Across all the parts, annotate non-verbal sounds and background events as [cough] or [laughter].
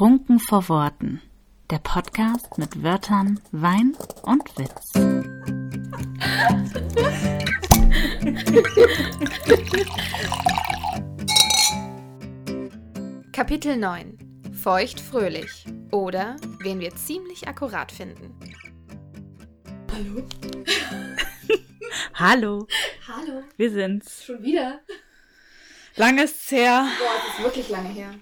Trunken vor Worten. Der Podcast mit Wörtern, Wein und Witz. Kapitel 9 Feucht fröhlich oder wen wir ziemlich akkurat finden. Hallo? Hallo, Hallo? wir sind's. Schon wieder? Lang ist's her. Boah, das ist wirklich lange her.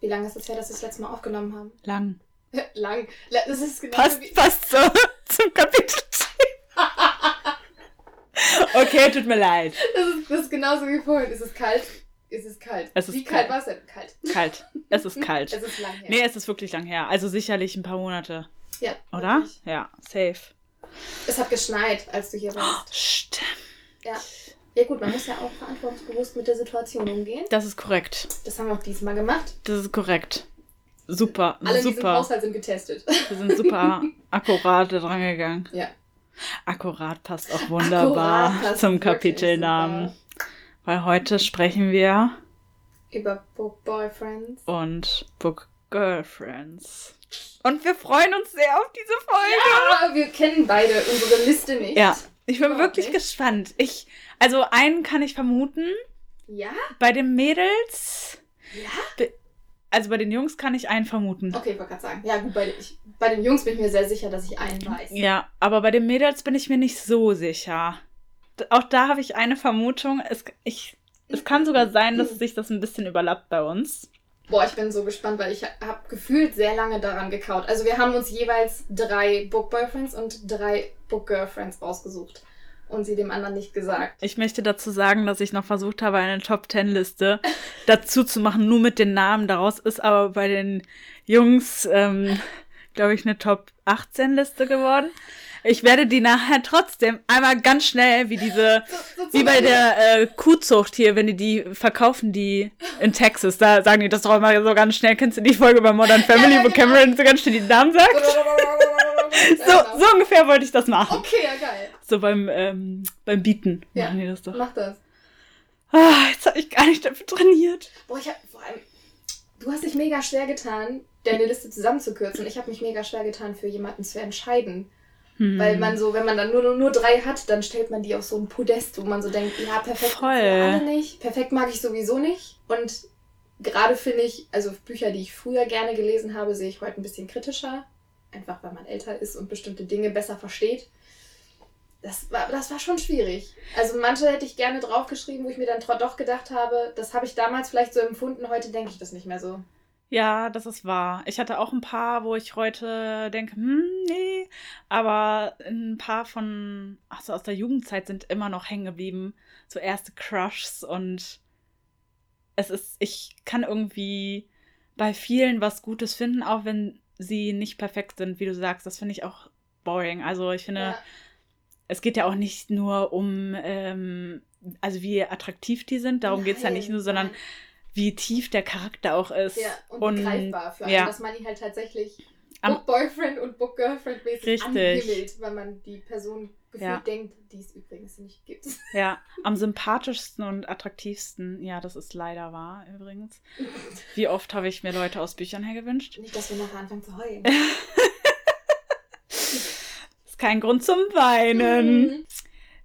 Wie lange ist es her, dass wir das letzte Mal aufgenommen haben? [laughs] Lang. Lang. La- Das ist genau Passt, wie... passt so [laughs] zum Kapitel. [laughs] okay, tut mir leid. Das ist, das ist genauso wie vorhin. Ist es kalt? Ist es kalt? Es ist wie kalt. kalt war es denn? Kalt. Kalt. Es ist kalt. Es ist lang her. Nee, es ist wirklich lang her. Also sicherlich ein paar Monate. ja, Oder? wirklich. Ja, safe. Es hat geschneit, als du hier warst. Stimmt. Ja. Ja gut, man muss ja auch verantwortungsbewusst mit der Situation umgehen. Das ist korrekt. Das haben wir auch diesmal gemacht. Das ist korrekt. Super, Alle super. Haushalt sind getestet. Wir sind super [laughs] akkurat da dran gegangen. Ja. Akkurat passt auch wunderbar passt zum Kapitelnamen. super. Weil heute sprechen wir Über Book Boyfriends. und Book Girlfriends. Und wir freuen uns sehr auf diese Folge. Ja, wir kennen beide unsere Liste nicht. Ja, ich bin wirklich nicht. gespannt. Ich, also einen kann ich vermuten. Ja? Bei den Mädels, Ja? also bei den Jungs kann ich einen vermuten. Okay, ich wollte gerade sagen. Ja, gut, bei, ich, bei den Jungs bin ich mir sehr sicher, dass ich einen weiß. Ja, aber bei den Mädels bin ich mir nicht so sicher. Auch da habe ich eine Vermutung. Es, ich, es kann sogar sein, dass sich das ein bisschen überlappt bei uns. Boah, ich bin so gespannt, weil ich habe gefühlt sehr lange daran gekaut. Also wir haben uns jeweils drei Book Boyfriends und drei Book Girlfriends ausgesucht. Und sie dem anderen nicht gesagt. Ich möchte dazu sagen, dass ich noch versucht habe, eine Top-10-Liste dazu zu machen, nur mit den Namen. Daraus ist aber bei den Jungs, ähm, glaube ich, eine Top-18-Liste geworden. Ich werde die nachher trotzdem einmal ganz schnell, wie diese, [laughs] So, so wie bei der äh, Kuhzucht hier, wenn die die verkaufen, die in Texas, da sagen die das doch immer so ganz schnell. Kennst du die Folge bei Modern Family, ja, wo genau. Cameron so ganz schnell die Namen sagt? [laughs] So, so ungefähr wollte ich das machen. Okay, ja, geil. So beim, ähm, beim Bieten Ja. machen die das doch. Mach das. Ah, jetzt habe ich gar nicht dafür trainiert. Boah, ich hab vor allem. Du hast dich mega schwer getan, deine Liste zusammenzukürzen. Ich habe mich mega schwer getan, für jemanden zu entscheiden. Hm. Weil man so, wenn man dann nur, nur, nur drei hat, dann stellt man die auf so ein Podest, wo man so denkt, ja, perfekt Voll. alle nicht. Perfekt mag ich sowieso nicht. Und gerade finde ich, also Bücher, die ich früher gerne gelesen habe, sehe ich heute ein bisschen kritischer. Einfach weil man älter ist und bestimmte Dinge besser versteht. Das war, das war schon schwierig. Also manche hätte ich gerne draufgeschrieben, wo ich mir dann doch gedacht habe, das habe ich damals vielleicht so empfunden, heute denke ich das nicht mehr so. Ja, das ist wahr. Ich hatte auch ein paar, wo ich heute denke, hm, nee. Aber ein paar von, ach so, aus der Jugendzeit sind immer noch hängen geblieben. So erste Crushs und es ist, ich kann irgendwie bei vielen was Gutes finden, auch wenn sie nicht perfekt sind, wie du sagst. Das finde ich auch boring. Also ich finde, Ja. Es geht ja auch nicht nur um, ähm, also wie attraktiv die sind, darum geht es ja nicht nur, sondern wie tief der Charakter auch ist. Ja, und, greifbar für einen, ja. dass man ihn halt tatsächlich Am- Book Boyfriend und Book Girlfriend mäßig anhimmelt, weil man die Person gefühlt Ja. denkt, die es übrigens nicht gibt. Ja, am sympathischsten und attraktivsten, ja, das ist leider wahr übrigens. [laughs] Wie oft habe ich mir Leute aus Büchern hergewünscht? Nicht, dass wir nachher anfangen zu heulen. [laughs] Ist kein Grund zum Weinen. Mhm.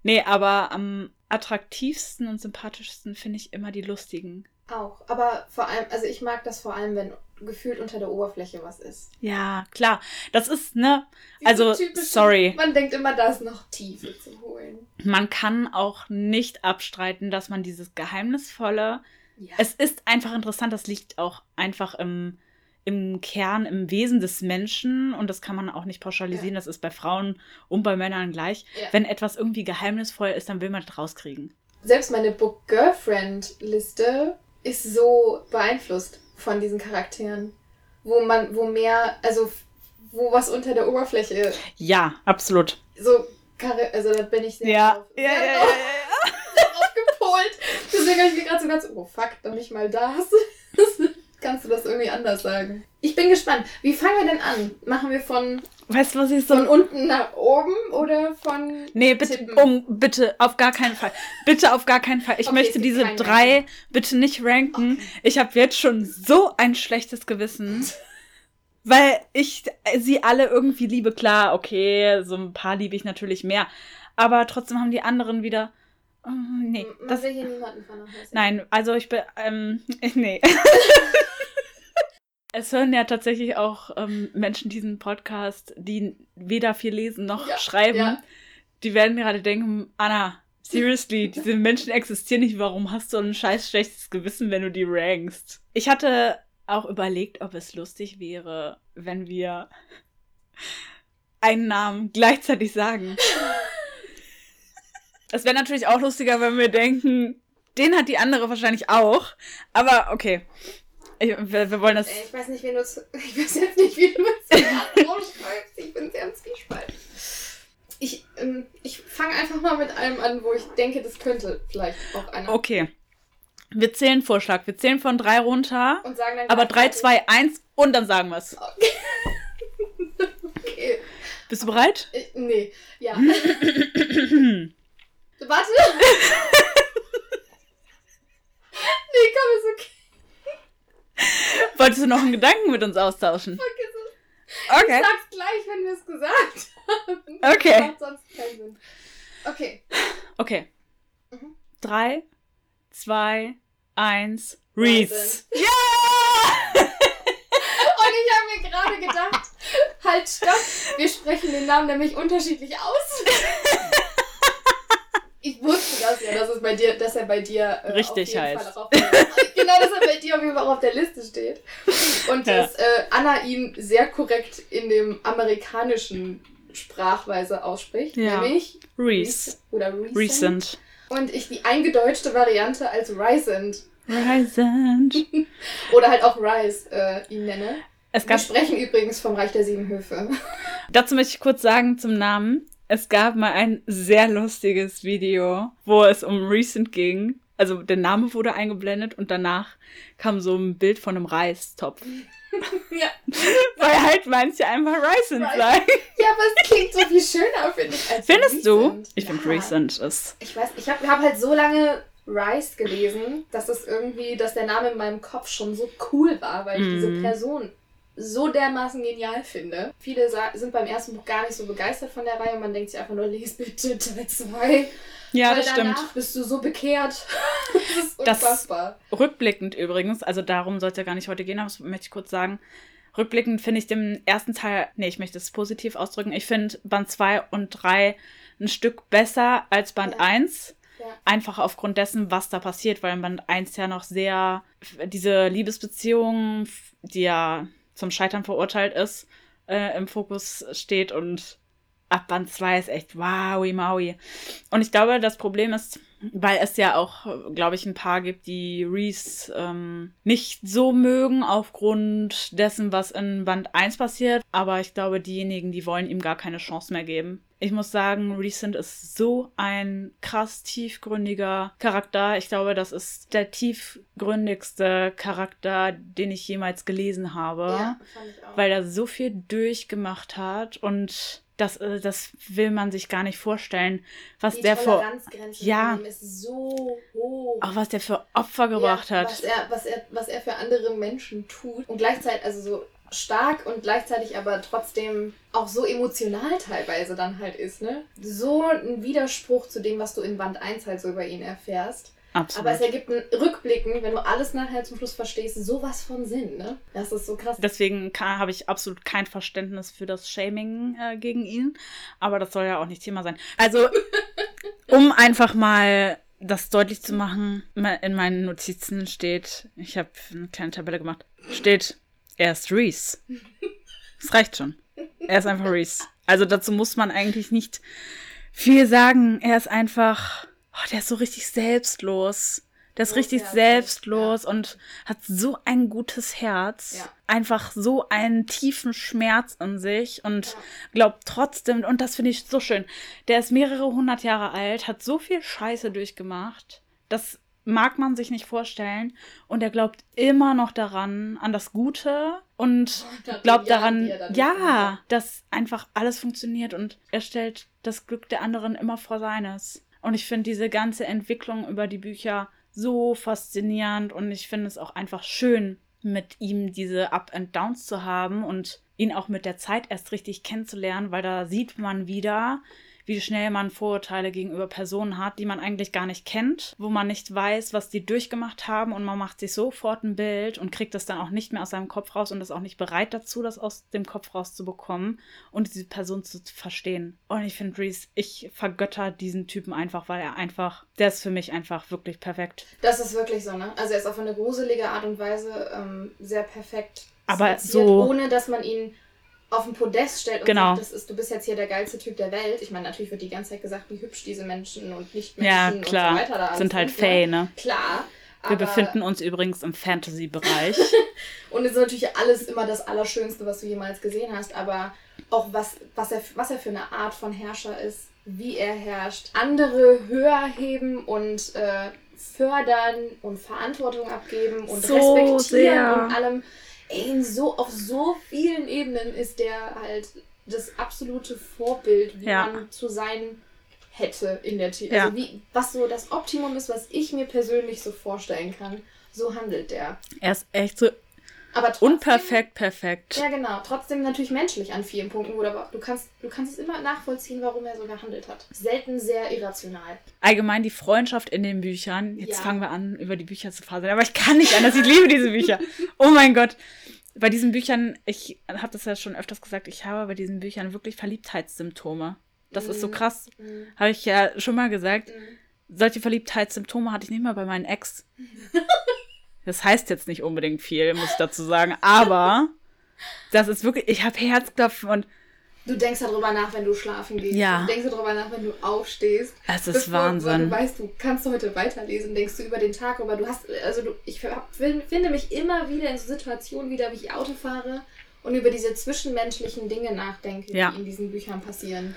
Nee, aber am attraktivsten und sympathischsten finde ich immer die lustigen. Auch. Aber vor allem, also ich mag das vor allem, wenn gefühlt unter der Oberfläche was ist. Ja, klar. Das ist, ne, Also, typischen- sorry. Man denkt immer, da ist noch Tiefe zu holen. man kann auch nicht abstreiten, dass man dieses geheimnisvolle Ja. es ist einfach interessant, das liegt auch einfach im, im Kern, im Wesen des Menschen und das kann man auch nicht pauschalisieren, das ist bei Frauen und bei Männern gleich. Ja. Wenn etwas irgendwie geheimnisvoll ist, dann will man das rauskriegen. Selbst meine Book Girlfriend Liste ist so beeinflusst von diesen Charakteren, wo man, wo mehr, also wo was unter der Oberfläche Ja, absolut. so, also da bin ich sehr Ja, drauf, ja, ja, ja, ja. [laughs] drauf gepolt. Deswegen habe ich mir gerade so ganz, oh fuck, dann nicht mal das. [laughs] Kannst du das irgendwie anders sagen? Ich bin gespannt. Wie fangen wir denn an? Machen wir von, Weißt du, was ich so. von unten nach oben oder von. Nee, bitte, Tippen? um, bitte, auf gar keinen Fall. Bitte auf gar keinen Fall. Ich Okay, möchte diese drei Ranking. bitte nicht ranken. Ich habe jetzt schon so ein schlechtes Gewissen. [laughs] weil ich sie alle irgendwie liebe. Klar, okay, so ein paar liebe ich natürlich mehr. Aber trotzdem haben die anderen wieder. Oh, nee, Man das, will hier niemanden vernachlässigen. nein, also ich bin. Ähm, [laughs] nee. [laughs] es hören ja tatsächlich auch ähm, Menschen diesen Podcast, die weder viel lesen noch Ja, schreiben. ja. Die werden gerade denken: Anna, seriously, [laughs] diese Menschen existieren nicht. Warum hast du ein scheiß schlechtes Gewissen, wenn du die rankst? Ich hatte auch überlegt, ob es lustig wäre, wenn wir einen Namen gleichzeitig sagen. Es wäre natürlich auch lustiger, wenn wir denken, den hat die andere wahrscheinlich auch. Aber okay. Ich, wir, wir wollen das. Äh, Ich weiß nicht, wie du [laughs] Ich weiß jetzt nicht, wie du es. [laughs] Ich bin sehr im Zwiespalt. Ich, ähm, ich fange einfach mal mit einem an, wo ich denke, das könnte vielleicht auch einer. Okay. Wir zählen Vorschlag. Wir zählen von drei runter. Und sagen dann Aber 3, gleichzeitig- 2, 1 und dann sagen wir es. [laughs] Okay. Bist du bereit? Ich, nee, ja. Warte. [laughs] nee, komm, ist okay. Wolltest du noch einen Gedanken mit uns austauschen? Vergiss es. Okay. Ich sag's gleich, wenn wir es gesagt haben. [laughs] Okay. Das macht sonst keinen Sinn. Okay. Okay. Mhm. 3, 2, 1. Reese. Reese. [laughs] Ja! Und ich habe mir gerade gedacht, halt, stopp. Wir sprechen den Namen nämlich unterschiedlich aus. Ich wusste das ja, dass, es bei dir, dass er bei dir äh, Richtig auf jeden heißt. Fall auf der, Genau, dass er bei dir auf jeden Fall auch auf der Liste steht. Und Ja. dass äh, Anna ihn sehr korrekt in dem amerikanischen Sprachweise ausspricht. Ja. Nämlich Reese. oder recent. Recent. Und ich die eingedeutschte Variante als Risent Recent. [laughs] oder halt auch Rise äh, ihn nenne. Es Wir gab, sprechen übrigens vom Reich der Sieben Höfe. dazu möchte ich kurz sagen zum Namen. Es gab mal ein sehr lustiges Video, wo es um Recent ging. Also der Name wurde eingeblendet und danach kam so ein Bild von einem Reistopf. [laughs] ja. [laughs] Weil halt manche einfach Recent sagen. ja, aber es klingt so viel schöner, finde ich. Als Findest du? recent. Ich finde Ja. Recent ist. Ich weiß, ich habe hab halt so lange Rice gelesen, dass es irgendwie, dass der Name in meinem Kopf schon so cool war, weil ich Mhm. diese Person so dermaßen genial finde. Viele sind beim ersten Buch gar nicht so begeistert von der Reihe und man denkt sich einfach nur, lies bitte Teil 2. Ja, weil das danach stimmt. bist du so bekehrt. [laughs] das ist Das- unfassbar. Rückblickend übrigens, also darum soll es ja gar nicht heute gehen, aber das möchte ich kurz sagen. Rückblickend finde ich den ersten Teil, nee, ich möchte es positiv ausdrücken. Ich finde Band 2 und 3 ein Stück besser als Band Ja. 1. Ja. Einfach aufgrund dessen, was da passiert, weil in Band 1 ja noch sehr diese Liebesbeziehung, die ja zum Scheitern verurteilt ist, äh, im Fokus steht und ab Band 2 ist echt wowi maui. Und ich glaube, das Problem ist, weil es ja auch, glaube ich, ein paar gibt, die Reese ähm, nicht so mögen aufgrund dessen, was in Band 1 passiert. Aber ich glaube, diejenigen, die wollen ihm gar keine Chance mehr geben. Ich muss sagen, Recent ist so ein krass tiefgründiger Charakter. Ich glaube, das ist der tiefgründigste Charakter, den ich jemals gelesen habe Ja, fand ich auch. weil er so viel durchgemacht hat und das, äh, das will man sich gar nicht vorstellen, was Die der für, Ja. so hoch. auch was der für Opfer gebracht ja, hat. Was er, was, er, was er für andere Menschen tut. Und gleichzeitig, also so stark und gleichzeitig aber trotzdem auch so emotional teilweise dann halt ist, ne? So ein Widerspruch zu dem, was du in Band 1 halt so über ihn erfährst. Absolut. Aber es ergibt einen Rückblicken, wenn du alles nachher zum Schluss verstehst, sowas von Sinn, ne? Das ist so krass. Deswegen habe ich absolut kein Verständnis für das Shaming äh, gegen ihn. Aber das soll ja auch nicht Thema sein. Also, [laughs] um einfach mal das deutlich zu machen, in meinen Notizen steht, ich habe eine kleine Tabelle gemacht, steht, er ist Reese. Das reicht schon. Er ist einfach Reese. Also dazu muss man eigentlich nicht viel sagen. Er ist einfach, oh, der ist so richtig selbstlos. Der ist richtig Großherzig, selbstlos und hat so ein gutes Herz. Ja. Einfach so einen tiefen Schmerz in sich und Ja. glaubt trotzdem, und das finde ich so schön, der ist mehrere hundert Jahre alt, hat so viel Scheiße durchgemacht, das mag man sich nicht vorstellen. Und er glaubt immer noch daran, an das Gute und Nach glaubt daran, ja, dass einfach alles funktioniert und er stellt das Glück der anderen immer vor seines. Und ich finde diese ganze Entwicklung über die Bücher so faszinierend und ich finde es auch einfach schön, mit ihm diese Up and Downs zu haben und ihn auch mit der Zeit erst richtig kennenzulernen, weil da sieht man wieder, wie schnell man Vorurteile gegenüber Personen hat, die man eigentlich gar nicht kennt, wo man nicht weiß, was die durchgemacht haben und man macht sich sofort ein Bild und kriegt das dann auch nicht mehr aus seinem Kopf raus und ist auch nicht bereit dazu, das aus dem Kopf rauszubekommen und diese Person zu verstehen. Und ich finde Reese, ich vergötter diesen Typen einfach, weil er einfach, der ist für mich einfach wirklich perfekt. Das ist wirklich so, ne? Also er ist auf eine gruselige Art und Weise ähm, sehr perfekt. Aber so- Ohne dass man ihn auf ein Podest stellt und Genau. sagt, das ist, du bist jetzt hier der geilste Typ der Welt. Ich meine, natürlich wird die ganze Zeit gesagt, wie hübsch diese Menschen und nicht Ja, Menschen klar. und so weiter da Sind halt? Fae, ne? Klar. Wir befinden uns übrigens im Fantasy-Bereich. [laughs] Und es ist natürlich alles immer das Allerschönste, was du jemals gesehen hast, aber auch was, was, er, was er für eine Art von Herrscher ist, wie er herrscht, andere höher heben und äh, fördern und Verantwortung abgeben und So respektieren sehr. und allem. Ey, so, auf so vielen Ebenen ist der halt das absolute Vorbild, wie Ja. man zu sein hätte in der Tierwelt. Ja. Also wie, was so das Optimum ist, was ich mir persönlich so vorstellen kann, so handelt der. er ist echt so Aber trotzdem, unperfekt, perfekt. ja, genau. Trotzdem natürlich menschlich an vielen Punkten, du, aber du kannst, du kannst es immer nachvollziehen, warum er so gehandelt hat. Selten sehr irrational. Allgemein die Freundschaft in den Büchern. Jetzt Ja. fangen wir an, über die Bücher zu faseln. Aber ich kann nicht anders. Ich liebe diese Bücher. [laughs] Oh mein Gott. Bei diesen Büchern, ich habe das ja schon öfters gesagt, ich habe bei diesen Büchern wirklich Verliebtheitssymptome. Das ist so Mhm. krass. Mhm. Habe ich ja schon mal gesagt. Mhm. Solche Verliebtheitssymptome hatte ich nicht mal bei meinen Ex. [laughs] Das heißt jetzt nicht unbedingt viel, muss ich dazu sagen. Aber das ist wirklich, ich habe Herzklopfen und Du denkst darüber nach, wenn du schlafen gehst. Ja. Du denkst darüber nach, wenn du aufstehst. es ist Bevor- Wahnsinn. du weißt, du kannst heute weiterlesen, denkst du über den Tag, aber du hast, also du, ich finde mich immer wieder in so Situationen wieder, wie ich Auto fahre und über diese zwischenmenschlichen Dinge nachdenke, Ja. die in diesen Büchern passieren.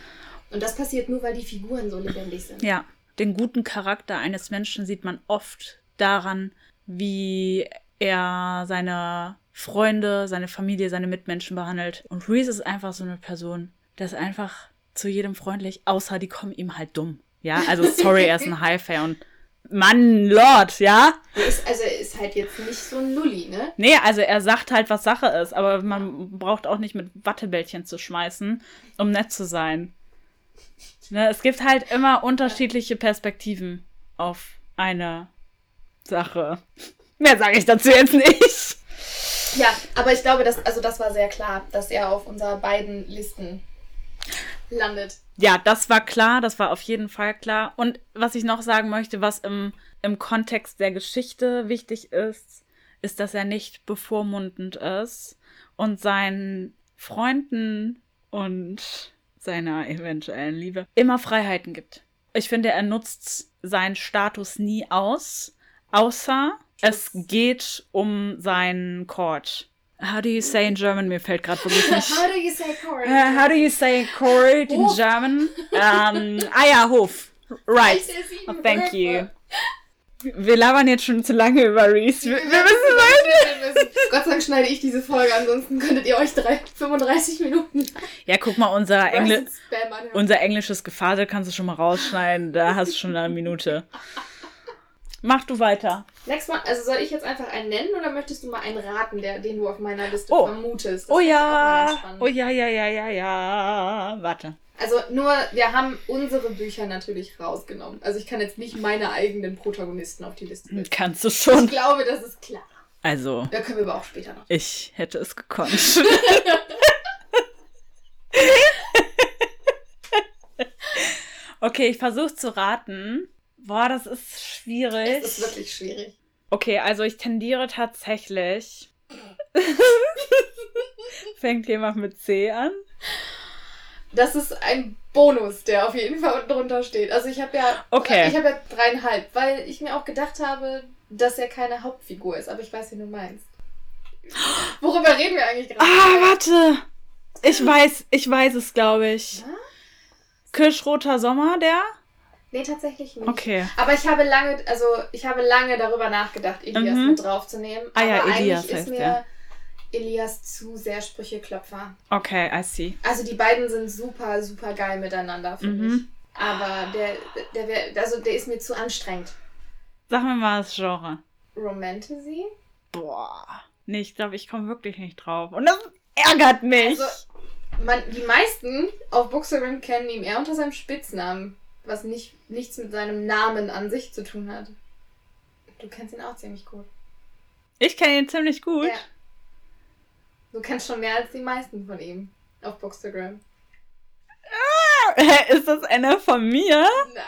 Und das passiert nur, weil die Figuren so lebendig sind. Ja, den guten Charakter eines Menschen sieht man oft daran, wie er seine Freunde, seine Familie, seine Mitmenschen behandelt. Und Reese ist einfach so eine Person, der ist einfach zu jedem freundlich, außer die kommen ihm halt dumm. Ja, also sorry, er ist ein [laughs] High-Fair und Mann, Lord, ja? Ist, also er ist halt jetzt nicht so ein Lulli, ne? Nee, also er sagt halt, was Sache ist, aber man braucht auch nicht mit Wattebällchen zu schmeißen, um nett zu sein. Ne, es gibt halt immer unterschiedliche Perspektiven auf eine Sache. Mehr sage ich dazu jetzt nicht. Ja, aber ich glaube, dass, also das war sehr klar, dass er auf unserer beiden Listen landet. Ja, das war klar, das war auf jeden Fall klar. Und was ich noch sagen möchte, was im, im Kontext der Geschichte wichtig ist, ist, dass er nicht bevormundend ist und seinen Freunden und seiner eventuellen Liebe immer Freiheiten gibt. Ich finde, er nutzt seinen Status nie aus, außer es geht um seinen Court. How do you say in German? Mir fällt gerade wirklich nicht. How do you say Corey? Uh, how do you say court in Hof. German? Um, ah ja, Hof. Right. Oh, thank you. Wir labern jetzt schon zu lange über Reese. Wir, wir müssen weiter. Gott sei Dank schneide ich diese Folge, ansonsten könntet ihr euch drei, 35 Minuten Ja, guck mal, unser, anhören. unser englisches Gefasel kannst du schon mal rausschneiden. Da hast du schon eine Minute. Mach du weiter. Next One, also soll ich jetzt einfach einen nennen oder möchtest du mal einen raten, der, den du auf meiner Liste Oh. vermutest? Das Oh mal ja. Oh ja, ja, ja, ja, ja. Warte. Also nur, wir haben unsere Bücher natürlich rausgenommen. Also ich kann jetzt nicht meine eigenen Protagonisten auf die Liste setzen. Kannst du Ich schon. glaube, das ist klar. Also, Da können wir aber auch später noch. ich hätte es gekonnt. [laughs] okay, ich versuche zu raten. Boah, das ist schwierig. Es ist wirklich schwierig. Okay, also ich tendiere tatsächlich. [laughs] Fängt jemand mit C an? Das ist ein Bonus, der auf jeden Fall unten drunter steht. Also ich habe ja, Okay. ich habe ja dreieinhalb, weil ich mir auch gedacht habe, dass er keine Hauptfigur ist. Aber ich weiß, wie du meinst. Worüber reden wir eigentlich gerade? Ah, warte. Ich weiß, ich weiß es, glaube ich. Was? Kirschroter Sommer, der? Nee, tatsächlich nicht. Okay. Aber ich habe lange, also ich habe lange darüber nachgedacht, Elias Mhm. mit draufzunehmen. Ah ja, aber Elias eigentlich ist heißt mir der. Elias zu sehr Sprücheklopfer. Okay, I see. Also die beiden sind super, super geil miteinander, finde Mhm. ich. Aber der, der, wär, also der ist mir zu anstrengend. Sag mir mal das Genre. Romantasy? Boah. Nee, ich glaube, ich komme wirklich nicht drauf. Und das ärgert mich. Also, man, die meisten auf Bookstagram kennen ihn eher unter seinem Spitznamen, was nicht, nichts mit seinem Namen an sich zu tun hat. Du kennst ihn auch ziemlich gut. ich kenne ihn ziemlich gut. Ja. Du kennst schon mehr als die meisten von ihm auf Bookstagram. Hä, [laughs] Ist das einer von mir? Nein.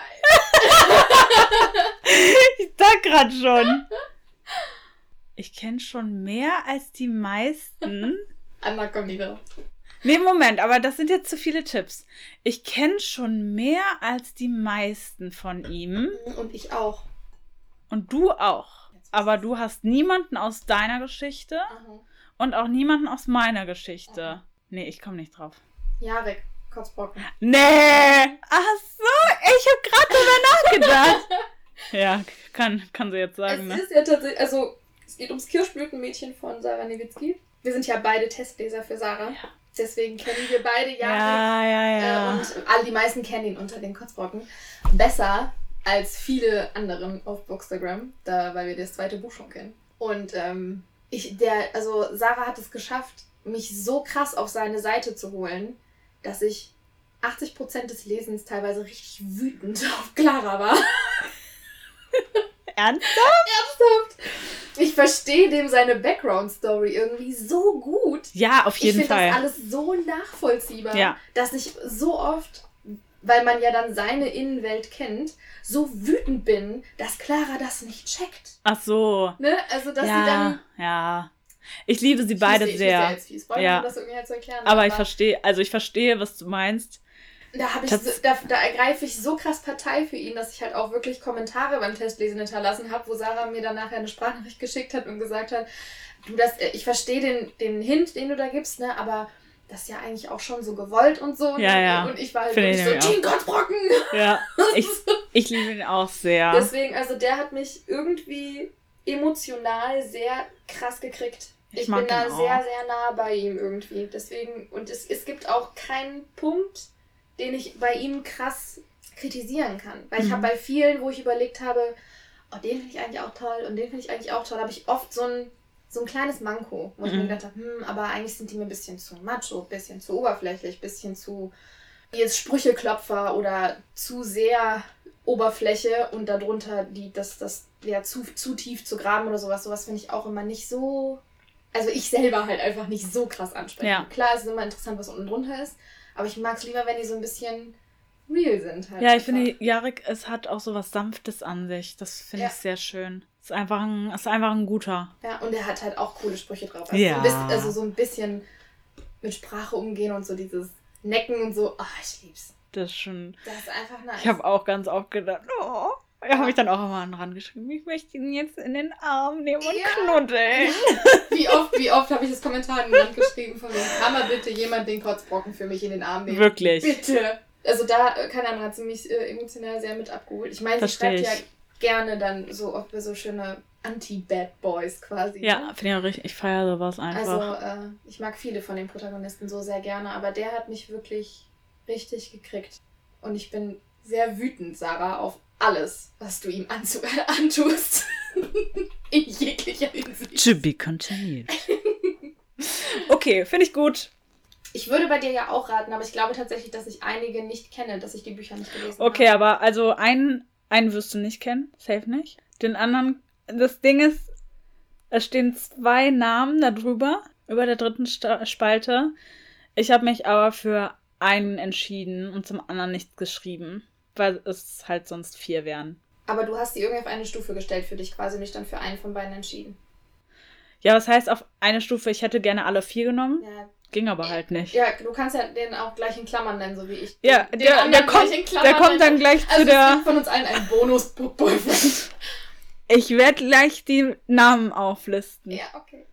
[laughs] Ich sag grad schon. Ich kenne schon mehr als die meisten. Anna kommt nie drauf. Nee, Moment, aber das sind jetzt zu viele Tipps. Ich kenne schon mehr als die meisten von ihm. Und ich auch. Und du auch. Aber du hast niemanden aus deiner Geschichte Aha. und auch niemanden aus meiner Geschichte. Nee, ich komme nicht drauf. Jarek, Kotzbrocken. Nee! Ach so, ich habe gerade drüber nachgedacht. [laughs] Ja, kann, kann sie jetzt sagen, es ne? ist ja tatsächlich, also es geht ums Kirschblütenmädchen von Sarah Nowitzki. Wir sind ja beide Testleser für Sarah. Deswegen kennen wir beide Jarek. Ja, ja, ja. Äh, und alle, die meisten kennen ihn unter den Kotzbrocken. Besser als viele anderen auf Bookstagram, da, weil wir das zweite Buch schon kennen. Und ähm, ich, der, also Sarah hat es geschafft, mich so krass auf seine Seite zu holen, dass ich 80% des Lesens teilweise richtig wütend [laughs] auf Clara war. [laughs] Ernsthaft? Ernsthaft? Ich verstehe dem seine Background-Story irgendwie so gut. Ja, auf Ich jeden finde Fall. das alles so nachvollziehbar, Ja. dass ich so oft, weil man ja dann seine Innenwelt kennt, so wütend bin, dass Clara das nicht checkt. Ach so. Ne? Also, dass sie ja, dann. ja. Ich liebe sie beide ich sehr. Ich wusste jetzt viel Spoiler, Ja. um das irgendwie halt zu erklären. aber ich verstehe, also ich verstehe, was du meinst. Da, hab ich so, da, da ergreife ich so krass Partei für ihn, dass ich halt auch wirklich Kommentare beim Testlesen hinterlassen habe, wo Sarah mir dann nachher eine Sprachnachricht geschickt hat und gesagt hat, du, das, äh, ich verstehe den, den Hint, den du da gibst, ne, aber das ist ja eigentlich auch schon so gewollt und so. Ja, ne? ja. Und ich war halt Finde ich wirklich so, Team Kotzbrocken! Ja, [laughs] ich, ich liebe ihn auch sehr. Deswegen, also der hat mich irgendwie emotional sehr krass gekriegt. Ich Ich, bin da sehr, sehr nah bei ihm irgendwie. Deswegen, und es, es gibt auch keinen Punkt, den ich bei ihm krass kritisieren kann. Weil ich Mhm. habe bei vielen, wo ich überlegt habe, oh, den finde ich eigentlich auch toll und den finde ich eigentlich auch toll, habe ich oft so ein, so ein kleines Manko, wo ich mir Mhm. gedacht habe, hm, aber eigentlich sind die mir ein bisschen zu macho, ein bisschen zu oberflächlich, ein bisschen zu jetzt Sprücheklopfer oder zu sehr Oberfläche und darunter die, das, das ja, zu, zu tief zu graben oder sowas. Sowas finde ich auch immer nicht so. Also ich selber halt einfach nicht so krass ansprechen. Ja. Klar, es ist immer interessant, was unten drunter ist, aber ich mag es lieber, wenn die so ein bisschen real sind. Halt Ja, ich einfach. finde, Jarek, es hat auch so was Sanftes an sich. Das finde Ja. ich sehr schön. Ist einfach ein, ist einfach ein guter. Ja, und er hat halt auch coole Sprüche drauf. Also, Ja. so, ein bisschen, also so ein bisschen mit Sprache umgehen und so dieses Necken und so. Ah, ich lieb's. Das ist schon. Das ist einfach nice. Ich habe auch ganz oft gedacht, oh. Ja, habe ich dann auch immer rangeschrieben. Ich möchte ihn jetzt in den Arm nehmen und Ja. knuddeln. [laughs] Wie oft, wie oft habe ich das Kommentar in die Wand geschrieben von mir, kann mal bitte jemand den Kotzbrocken für mich in den Arm nehmen? Wirklich. Bitte. Also da, äh, keine Ahnung, hat sie mich äh, emotional sehr mit abgeholt. Ich meine, sie schreibt ja gerne dann so oft so schöne Anti-Bad Boys quasi. Ja, ne? finde ich auch richtig. Ich feiere sowas einfach. Also äh, ich mag viele von den Protagonisten so sehr gerne, aber der hat mich wirklich richtig gekriegt. Und ich bin sehr wütend, Sarah, auf alles, was du ihm anzu [laughs] antust. [laughs] in jeglicher Hinsicht. To be continued. Okay, finde ich gut. Ich würde bei dir ja auch raten, aber ich glaube tatsächlich, dass ich einige nicht kenne, dass ich die Bücher nicht gelesen Okay, habe. aber also einen, einen wirst du nicht kennen. Safe nicht. Den anderen, das Ding ist, es stehen zwei Namen da drüber, über der dritten Spalte. Ich habe mich aber für einen entschieden und zum anderen nichts geschrieben, weil es halt sonst vier wären. Aber du hast die irgendwie auf eine Stufe gestellt für dich quasi, mich dann für einen von beiden entschieden. Ja, was heißt auf eine Stufe, ich hätte gerne alle vier genommen, Ja, ging aber halt nicht. ja du kannst ja den auch gleich in Klammern nennen, so wie ich. Ja, den der, der, kommt, gleich in Klammern der kommt dann gleich Also zu es der. gibt von uns allen einen Bonus-Book-Boyfriend. [laughs] Ich werde gleich die Namen auflisten. ja, okay.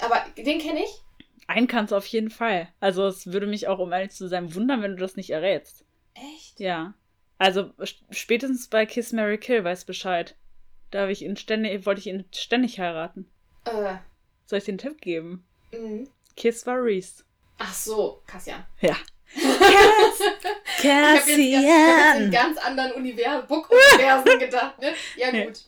Aber den kenne ich. Einen kannst du auf jeden Fall. Also es würde mich auch, um ehrlich zu sein, wundern, wenn du das nicht errätst. Echt? Ja. Also spätestens bei Kiss Mary Kill weiß Bescheid. Da habe ich ihn ständig, wollte ich ihn ständig heiraten. Äh, Soll ich den Tipp geben? mhm. Kiss war Reese. Ach so, Kassian. Ja. [laughs] Ich habe jetzt, hab in Cassian. ganz anderen Univers Book-Universen [laughs] gedacht, ne? Ja, Nee. gut.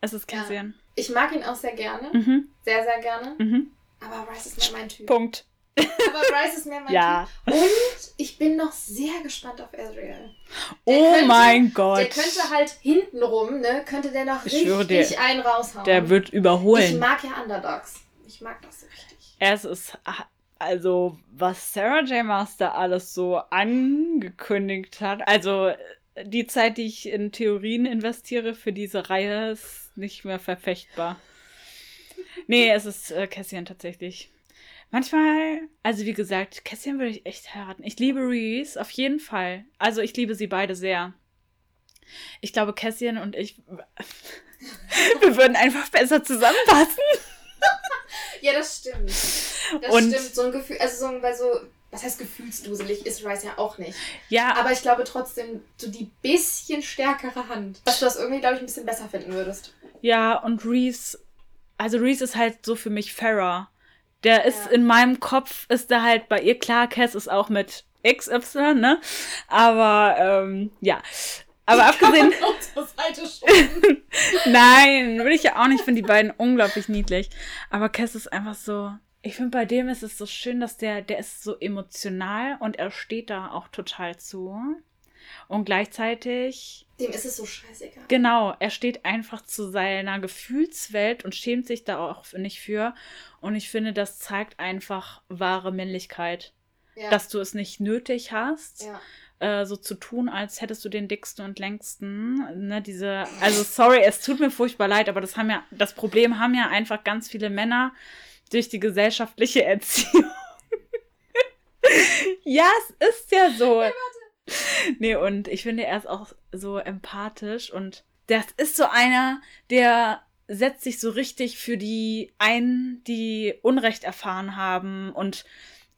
Es ist Ja. Cassian. Ich mag ihn auch sehr gerne. Mhm. sehr, sehr gerne. Mhm. Aber Bryce ist mehr mein Typ. Punkt. Aber Bryce ist mehr mein Ja. Typ. Und ich bin noch sehr gespannt auf Ezreal. Der Oh könnte- mein Gott. Der könnte halt hintenrum, ne, könnte der noch Ich schwöre richtig dir, einen raushauen. Der wird ich überholen. mag ja Underdogs. Ich mag das so richtig. Es ist, also, was Sarah J. Master alles so angekündigt hat. Also, die Zeit, die ich in Theorien investiere für diese Reihe, ist nicht mehr verfechtbar. Nee, es ist äh, Cassian tatsächlich. Manchmal, also wie gesagt, Cassian würde ich echt heiraten. Ich liebe Reese, auf jeden Fall. Also, ich liebe sie beide sehr. Ich glaube, Cassian und ich, [laughs] wir würden einfach besser zusammenpassen. [laughs] Ja, das stimmt. Das Und- stimmt. So ein Gefühl, also so ein, weil so, was heißt gefühlsduselig ist Rice ja auch nicht. Ja, Aber ich glaube trotzdem, so die bisschen stärkere Hand, dass du das irgendwie, glaube ich, ein bisschen besser finden würdest. Ja, und Reese, also Reese ist halt so für mich Farah. Der ist Ja. in meinem Kopf, ist der halt bei ihr klar, Cass ist auch mit XY, ne? Aber, ähm, ja. Aber abgesehen, [laughs] [laughs] nein, will ich ja auch nicht, ich finde die beiden unglaublich niedlich. Aber Cass ist einfach so, ich finde bei dem ist es so schön, dass der, der ist so emotional und er steht da auch total zu. Und gleichzeitig Dem ist es so scheißegal. Genau, er steht einfach zu seiner Gefühlswelt und schämt sich da auch nicht für. Und ich finde, das zeigt einfach wahre Männlichkeit. Ja. Dass du es nicht nötig hast, ja. äh, so zu tun, als hättest du den dicksten und längsten. Ne, diese, also sorry, es tut mir furchtbar leid, aber das haben ja, das Problem haben ja einfach ganz viele Männer durch die gesellschaftliche Erziehung. [laughs] ja, es ist ja so. [laughs] Nee, und ich finde, er ist auch so empathisch und das ist so einer, der setzt sich so richtig für die ein, die Unrecht erfahren haben und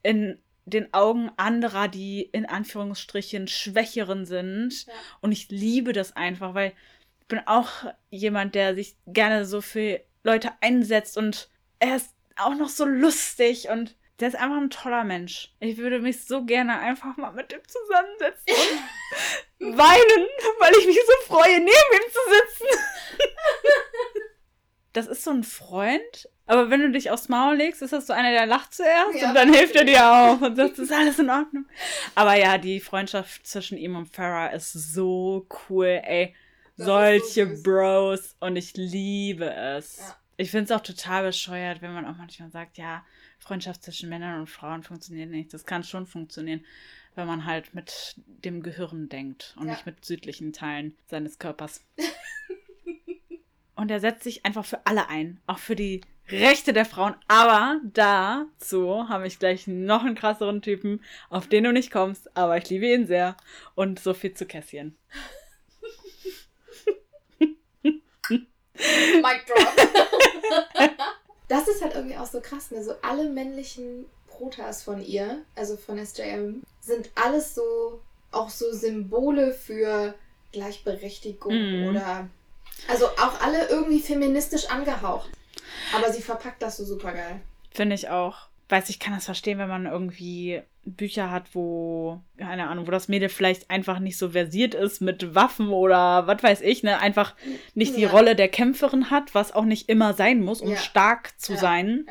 in den Augen anderer, die in Anführungsstrichen Schwächeren sind. Ja. Und ich liebe das einfach, weil ich bin auch jemand, der sich gerne so für Leute einsetzt und er ist auch noch so lustig und der ist einfach ein toller Mensch. Ich würde mich so gerne einfach mal mit ihm zusammensetzen und [laughs] weinen, weil ich mich so freue, neben ihm zu sitzen. [laughs] Das ist so ein Freund, aber wenn du dich aufs Maul legst, ist das so einer, der lacht zuerst Ja. und dann hilft er dir auch und sagt, ist alles in Ordnung. Aber ja, die Freundschaft zwischen ihm und Farah ist so cool, ey. Das Solche so. Bros und ich liebe es. Ja. Ich finde es auch total bescheuert, wenn man auch manchmal sagt, ja, Freundschaft zwischen Männern und Frauen funktioniert nicht. Das kann schon funktionieren, wenn man halt mit dem Gehirn denkt und Ja. nicht mit südlichen Teilen seines Körpers. und er setzt sich einfach für alle ein, auch für die Rechte der Frauen. Aber dazu habe ich gleich noch einen krasseren Typen, auf den du nicht kommst, aber ich liebe ihn sehr. Und so viel zu Kässchen. Mic drop. [laughs] das ist halt irgendwie auch so krass, ne? So alle männlichen Protas von ihr, also von SJM, sind alles so auch so Symbole für Gleichberechtigung Mhm. oder also auch alle irgendwie feministisch angehaucht. Aber sie verpackt das so super geil. Finde ich auch. Weiß ich kann das verstehen, wenn man irgendwie Bücher hat, wo, keine Ahnung, wo das Mädel vielleicht einfach nicht so versiert ist mit Waffen oder was weiß ich, ne? Einfach nicht die Ja. Rolle der Kämpferin hat, was auch nicht immer sein muss, um Ja. stark zu Ja. sein.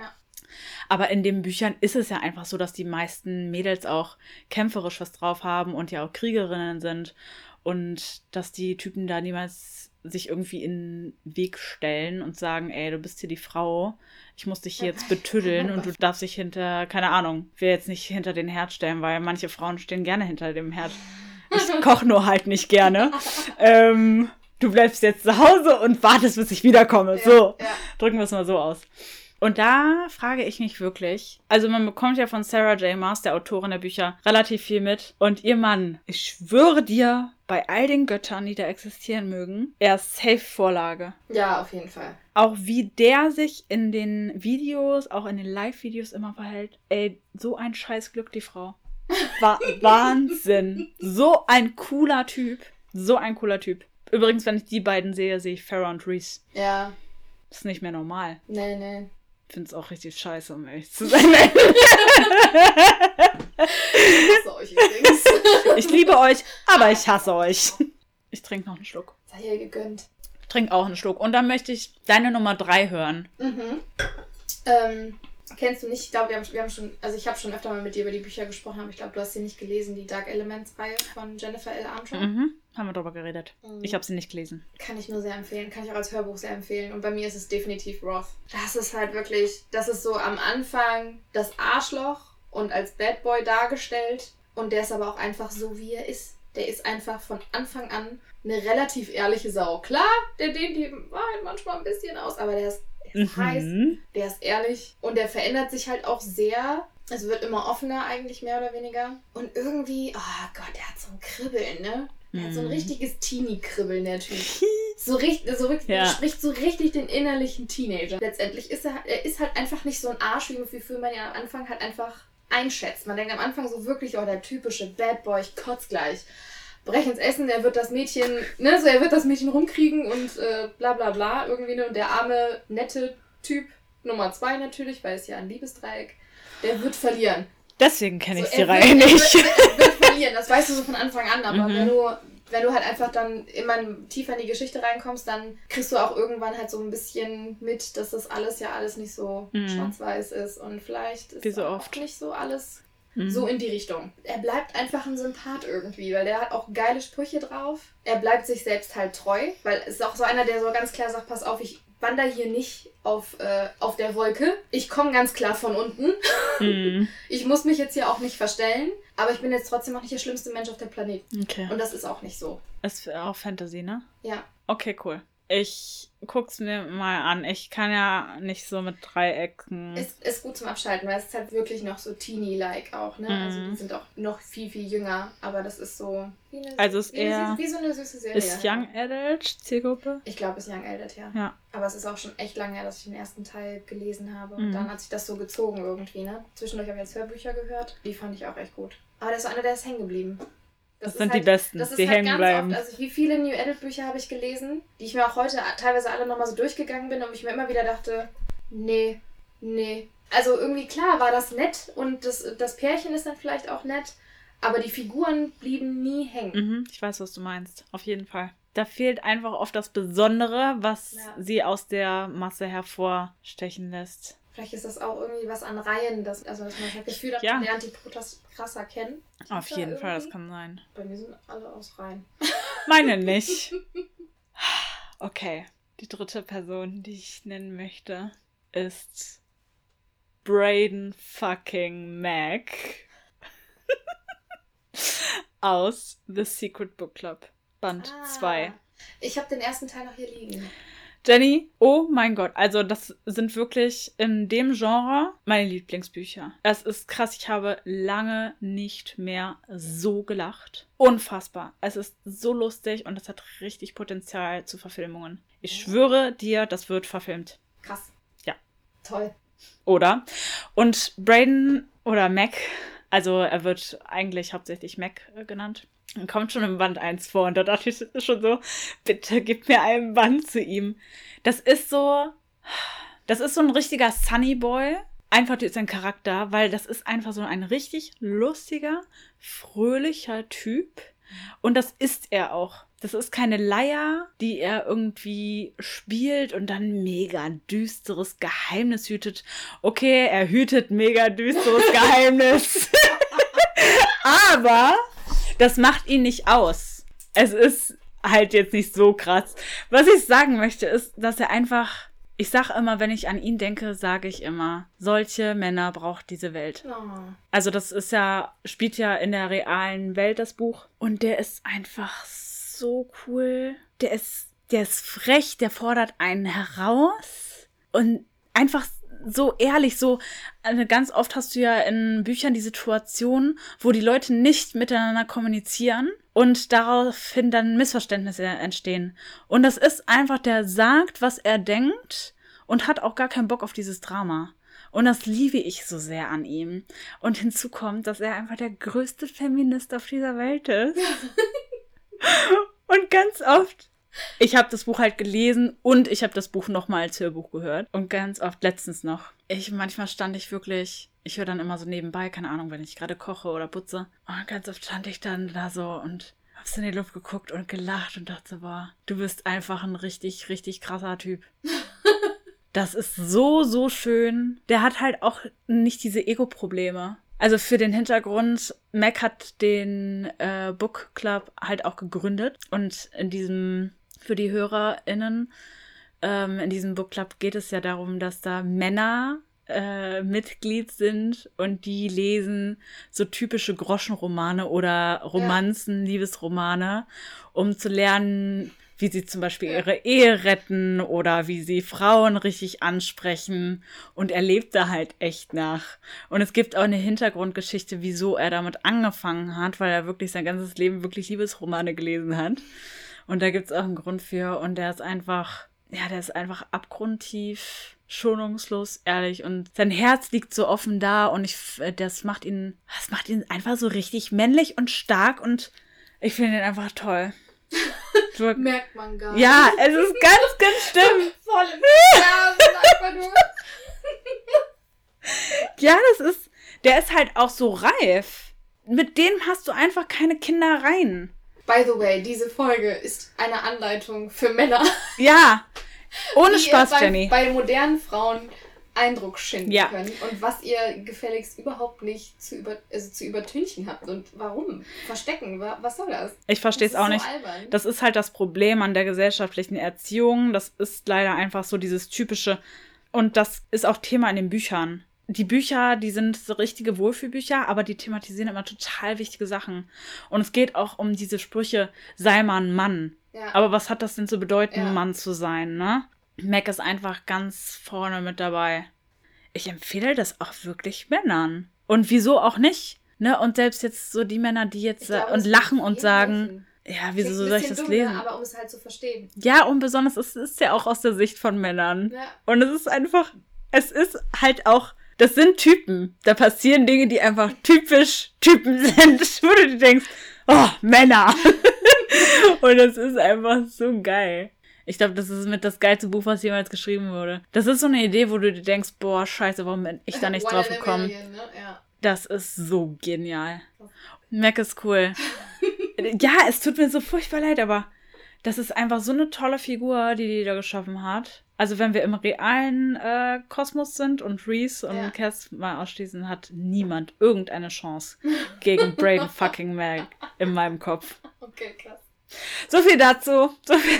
Aber in den Büchern ist es ja einfach so, dass die meisten Mädels auch kämpferisch was drauf haben und ja auch Kriegerinnen sind. Und dass die Typen da niemals sich irgendwie in den Weg stellen und sagen, ey, du bist hier die Frau, ich muss dich hier jetzt betüddeln und du [laughs] darfst dich hinter, keine Ahnung, will jetzt nicht hinter den Herd stellen, weil manche Frauen stehen gerne hinter dem Herd. Ich [laughs] koche nur halt nicht gerne. ähm, du bleibst jetzt zu Hause und wartest, bis ich wiederkomme. so. Ja. Drücken wir es mal so aus. Und da frage ich mich wirklich, also man bekommt ja von Sarah J. Maas, der Autorin der Bücher, relativ viel mit. Und ihr Mann, ich schwöre dir, bei all den Göttern, die da existieren mögen, er ist Safe-Vorlage. ja, auf jeden Fall. Auch wie der sich in den Videos, auch in den Live-Videos immer verhält. Ey, so ein Scheißglück, die Frau. Wa [laughs] Wahnsinn. So ein cooler Typ. So ein cooler Typ. Übrigens, wenn ich die beiden sehe, sehe ich Farrah und Reese. Ja, Das ist nicht mehr normal. nee, nee. Ich finde es auch richtig scheiße, um ehrlich zu sein. Das ist euch übrigens. ich liebe euch, aber ich hasse euch. Ich trinke noch einen Schluck. Sei ihr gegönnt. Ich trinke auch einen Schluck. Und dann möchte ich deine Nummer drei hören. Mhm. Ähm, kennst du nicht? Ich glaube, wir haben, wir haben schon, also ich habe schon öfter mal mit dir über die Bücher gesprochen, aber ich glaube, du hast sie nicht gelesen, die Dark Elements Reihe von Jennifer L. Armstrong. Mhm. Haben wir drüber geredet. Mhm. Ich habe sie nicht gelesen. Kann ich nur sehr empfehlen, kann ich auch als Hörbuch sehr empfehlen. Und bei mir ist es definitiv Roth. Das ist halt wirklich, das ist so am Anfang das Arschloch und als Bad Boy dargestellt. Und der ist aber auch einfach so, wie er ist. Der ist einfach von Anfang an eine relativ ehrliche Sau. Klar, der dehnt die Wahrheit manchmal ein bisschen aus, aber der ist, der ist heiß, Mhm. der ist ehrlich und der verändert sich halt auch sehr. Also wird immer offener eigentlich, mehr oder weniger. Und irgendwie, oh Gott, der hat so ein Kribbeln, ne? Der hat so ein Mhm. richtiges Teenie-Kribbeln, der Typ. [laughs] So richtig, so richtig, Ja. spricht so richtig den innerlichen Teenager. Letztendlich ist er, er ist halt einfach nicht so ein Arsch, wie wie man ja am Anfang halt einfach einschätzt. Man denkt am Anfang so wirklich, oh, der typische Bad Boy, ich kotz gleich. Brech ins Essen, er wird das Mädchen, ne, so er wird das Mädchen rumkriegen und äh, bla bla bla irgendwie, ne, und der arme, nette Typ, Nummer zwei natürlich, weil es ja ein Liebesdreieck, der wird verlieren. Deswegen kenne ich So, die er Reihe wird, er nicht. Wird, er wird verlieren, das weißt du so von Anfang an, aber Mhm. wenn du wenn du halt einfach dann immer tiefer in die Geschichte reinkommst, dann kriegst du auch irgendwann halt so ein bisschen mit, dass das alles ja alles nicht so Mhm. schwarz-weiß ist und vielleicht ist Wie so auch oft. nicht so alles Mhm. so in die Richtung. Er bleibt einfach ein Sympath irgendwie, weil der hat auch geile Sprüche drauf. Er bleibt sich selbst halt treu, weil es ist auch so einer, der so ganz klar sagt, pass auf, ich wandere hier nicht auf, äh, auf der Wolke. Ich komme ganz klar von unten. Mhm. [laughs] Ich muss mich jetzt hier auch nicht verstellen, aber ich bin jetzt trotzdem auch nicht der schlimmste Mensch auf dem Planeten. Okay. Und das ist auch nicht so. Ist auch Fantasy, ne? Ja. Okay, cool. Ich guck's mir mal an. Ich kann ja nicht so mit Dreiecken. Ist, ist gut zum Abschalten, weil es ist halt wirklich noch so teeny-like auch, ne? Also Mhm. die sind auch noch viel, viel jünger, aber das ist so wie, eine, Also ist wie, eher- wie so eine süße Serie. Ist Young Adult Zielgruppe? Ich glaube, es ist Young Adult, ja. Ja. Aber es ist auch schon echt lange her, dass ich den ersten Teil gelesen habe. Und Mhm. dann hat sich das so gezogen irgendwie, ne? Zwischendurch habe ich jetzt Hörbücher gehört. Die fand ich auch echt gut. Aber der ist einer, der ist hängen geblieben. Das, ist sind halt, die besten, Das die halt hängen bleiben. oft. Also wie viele New Adult Bücher habe ich gelesen, die ich mir auch heute teilweise alle nochmal so durchgegangen bin und ich mir immer wieder dachte, nee, nee. Also irgendwie klar war das nett und das, das Pärchen ist dann vielleicht auch nett, aber die Figuren blieben nie hängen. Mhm, ich weiß, was du meinst. Auf jeden Fall. Da fehlt einfach oft das Besondere, was Ja. sie aus der Masse hervorstechen lässt. Vielleicht ist das auch irgendwie was an Reihen, dass, also dass man das Gefühl hat, Ja. man lernt die Protas krasser kennen. Auf jeden Fall, das irgendwie? kann sein. Bei mir sind alle aus Reihen. [laughs] Meine nicht. [laughs] Okay, die dritte Person, die ich nennen möchte, ist Braden fucking Mac [laughs] aus The Secret Book Club, Band Ah. 2. Ich habe den ersten Teil noch hier liegen. Jenny, oh mein Gott, also das sind wirklich in dem Genre meine Lieblingsbücher. Es ist krass, ich habe lange nicht mehr so gelacht. Unfassbar. Es ist so lustig und es hat richtig Potenzial zu Verfilmungen. Ich schwöre dir, das wird verfilmt. Krass. Ja. Toll. Oder? Und Braden oder Mac, also er wird eigentlich hauptsächlich Mac äh, genannt, kommt schon im Band 1 vor. Und da dachte ich schon so, bitte gib mir einen Band zu ihm. Das ist so, das ist so ein richtiger Sunny Boy. Einfach durch seinen Charakter, weil das ist einfach so ein richtig lustiger, fröhlicher Typ. Und das ist er auch. Das ist keine Leier, die er irgendwie spielt und dann mega düsteres Geheimnis hütet. Okay, er hütet mega düsteres [laughs] Geheimnis. [laughs] Aber das macht ihn nicht aus. Es ist halt jetzt nicht so krass. Was ich sagen möchte, ist, dass er einfach. Ich sag immer, wenn ich an ihn denke, sage ich immer, solche Männer braucht diese Welt. Oh. Also das ist ja, spielt ja in der realen Welt das Buch. Und der ist einfach so cool. Der ist, der ist frech, der fordert einen heraus. Und einfach so ehrlich, so, also ganz oft hast du ja in Büchern die Situation, wo die Leute nicht miteinander kommunizieren und daraufhin dann Missverständnisse entstehen. Und das ist einfach, der sagt, was er denkt und hat auch gar keinen Bock auf dieses Drama. Und das liebe ich so sehr an ihm. Und hinzu kommt, dass er einfach der größte Feminist auf dieser Welt ist. [laughs] und ganz oft, ich habe das Buch halt gelesen und ich habe das Buch nochmal als Hörbuch gehört. Und ganz oft letztens noch. Ich, manchmal stand ich wirklich, ich höre dann immer so nebenbei, keine Ahnung, wenn ich gerade koche oder putze. Und ganz oft stand ich dann da so und hab's in die Luft geguckt und gelacht und dachte, boah, du bist einfach ein richtig, richtig krasser Typ. [laughs] Das ist so, so schön. Der hat halt auch nicht diese Ego-Probleme. Also für den Hintergrund, Mac hat den äh, Book Club halt auch gegründet. Und in diesem, für die HörerInnen, ähm, in diesem Book Club geht es ja darum, dass da Männer äh, Mitglied sind und die lesen so typische Groschenromane oder Romanzen, ja. Liebesromane, um zu lernen, wie sie zum Beispiel ihre Ehe retten oder wie sie Frauen richtig ansprechen. Und er lebt da halt echt nach. Und es gibt auch eine Hintergrundgeschichte, wieso er damit angefangen hat, weil er wirklich sein ganzes Leben wirklich Liebesromane gelesen hat. Und da gibt es auch einen Grund für. Und der ist einfach, ja, der ist einfach abgrundtief schonungslos ehrlich und sein Herz liegt so offen da und ich das macht ihn das macht ihn einfach so richtig männlich und stark und ich finde ihn einfach toll. [laughs] Merkt man gar nicht. Ja, es ist ganz, ganz schlimm. [laughs] Voll im nur. [laughs] ja, das ist, der ist halt auch so reif. Mit dem hast du einfach keine Kindereien. By the way, diese Folge ist eine Anleitung für Männer. Ja, ohne [laughs] Spaß, bei, Jenny. Bei modernen Frauen Eindruck schinden ja. können und was ihr gefälligst überhaupt nicht zu, über, also zu übertünchen habt und warum verstecken, was soll das? Ich verstehe es auch so nicht. Albern. Das ist halt das Problem an der gesellschaftlichen Erziehung. Das ist leider einfach so dieses typische und das ist auch Thema in den Büchern. Die Bücher, die sind so richtige Wohlfühlbücher, aber die thematisieren immer total wichtige Sachen. Und es geht auch um diese Sprüche, sei mal ein Mann. Ja. Aber was hat das denn zu bedeuten, ja. Mann zu sein, ne? Mac ist einfach ganz vorne mit dabei. Ich empfehle das auch wirklich Männern. Und wieso auch nicht? Ne? Und selbst jetzt so die Männer, die jetzt glaube, und lachen und sagen, helfen. ja, wieso soll ich das dumm, lesen? Aber um es halt zu verstehen. Ja, und besonders es ist ja auch aus der Sicht von Männern. Ja. Und es ist einfach, es ist halt auch, das sind Typen. Da passieren Dinge, die einfach typisch Typen [laughs] sind, wo du dir denkst, oh, Männer. [laughs] und das ist einfach so geil. Ich glaube, das ist mit das geilste Buch, was jemals geschrieben wurde. Das ist so eine Idee, wo du dir denkst, boah, scheiße, warum bin ich da nicht drauf gekommen? Million, ne? ja. Das ist so genial. Mac ist cool. [laughs] ja, es tut mir so furchtbar leid, aber das ist einfach so eine tolle Figur, die die da geschaffen hat. Also wenn wir im realen äh, Kosmos sind und Reese und ja. Cass mal ausschließen, hat niemand irgendeine Chance gegen [laughs] Braden fucking Mac in meinem Kopf. Okay, krass. So viel dazu. So, viel.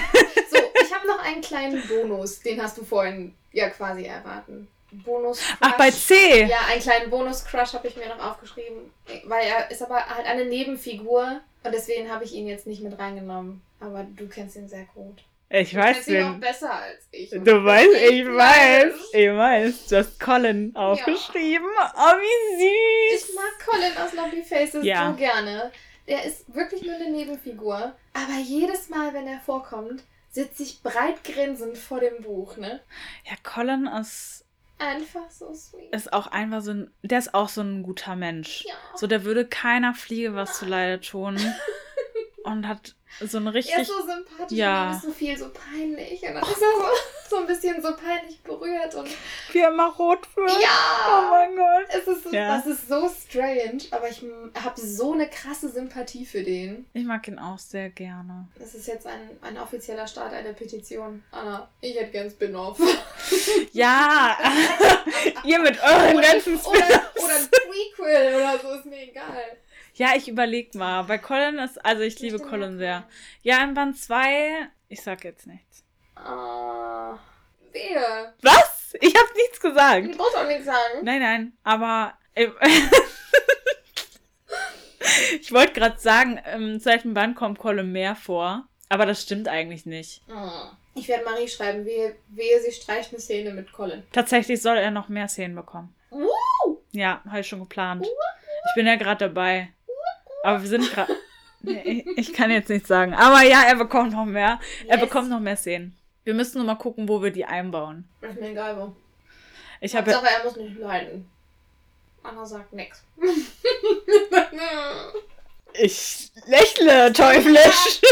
so ich habe noch einen kleinen Bonus, den hast du vorhin ja quasi erwarten. Bonus. -Crush. Ach, bei C. Ja, einen kleinen Bonus-Crush habe ich mir noch aufgeschrieben. Weil er ist aber halt eine Nebenfigur und deswegen habe ich ihn jetzt nicht mit reingenommen. Aber du kennst ihn sehr gut. Ich weiß ihn auch besser als ich. Du weißt, ich, weiß, ich weiß. Du hast Colin aufgeschrieben. Ja. Oh, wie süß. Ich mag Colin aus Lovely Faces ja. so gerne. Der ist wirklich nur eine Nebenfigur. Aber jedes Mal, wenn er vorkommt, sitze ich breit grinsend vor dem Buch, ne? Ja, Colin ist. Einfach so sweet. Ist auch einfach so ein. Der ist auch so ein guter Mensch. Ja. So, der würde keiner Fliege was zu Leide tun. [laughs] und hat so ein richtig. Er ist so sympathisch ja. und ist so viel so peinlich. Und dann ist er so, [laughs] so ein bisschen so peinlich berührt. Und Wie er immer rot wird. Ja! Oh mein Gott. Es ist so, ja. Das ist so strange, aber ich habe so eine krasse Sympathie für den. Ich mag ihn auch sehr gerne. Das ist jetzt ein, ein offizieller Start einer Petition. Anna, ich hätte gern Spin-off. [laughs] Ja! [laughs] Ihr mit euren ganzen Spin-offs. Oder, oder ein Prequel oder so, ist mir egal. Ja, ich überleg mal. Bei Colin ist, also ich liebe Colin sehr. Ja, in Band 2, ich sag jetzt nichts. Ah, uh, wer? Was? Ich hab nichts gesagt. Du brauchst auch nichts sagen. Nein, nein, aber äh, [laughs] ich wollte gerade sagen, im zweiten Band kommt Colin mehr vor, aber das stimmt eigentlich nicht. Oh. Ich werde Marie schreiben, wehe, wehe, sie streicht eine Szene mit Colin. Tatsächlich soll er noch mehr Szenen bekommen. Woo! Ja, habe ich schon geplant. Ich bin ja gerade dabei. Aber wir sind gerade. [laughs] Nee, ich kann jetzt nichts sagen. Aber ja, er bekommt noch mehr. Yes. Er bekommt noch mehr Szenen. Wir müssen nur mal gucken, wo wir die einbauen. ist mir egal wo. Ich habe. Hauptsache, er muss nicht leiden. Anna sagt nix. [laughs] ich lächle teuflisch.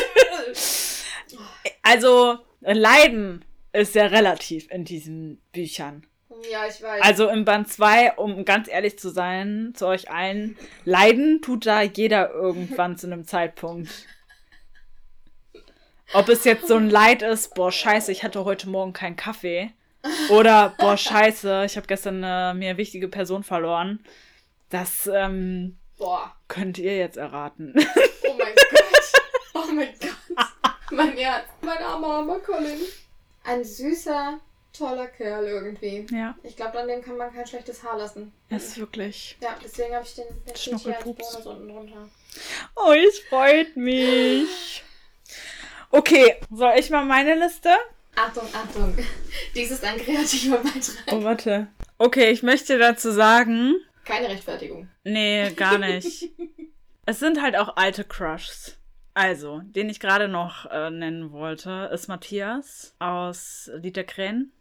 also, Leiden ist ja relativ in diesen Büchern. Ja, ich weiß. Also im Band 2, um ganz ehrlich zu sein, zu euch allen, leiden tut da jeder irgendwann zu einem Zeitpunkt. Ob es jetzt so ein Leid ist, boah, scheiße, ich hatte heute Morgen keinen Kaffee. Oder, boah, scheiße, ich habe gestern eine mir wichtige Person verloren. Das ähm, Boah. könnt ihr jetzt erraten. Oh mein Gott. Oh mein Gott. Mein Herz. Mein armer, armer Colin. Ein süßer, toller Kerl irgendwie. ja, Ich glaube, an dem kann man kein schlechtes Haar lassen. das ist wirklich. Ja, deswegen habe ich den als Schnuckelpups. Bonus unten drunter. Oh, es freut mich. Okay, soll ich mal meine Liste? Achtung, Achtung. Dies ist ein kreativer Beitrag. Oh, warte. Okay, ich möchte dazu sagen. Keine Rechtfertigung. Nee, gar nicht. [laughs] es sind halt auch alte Crushs. Also, den ich gerade noch äh, nennen wollte, ist Matthias aus Lied der Krähen.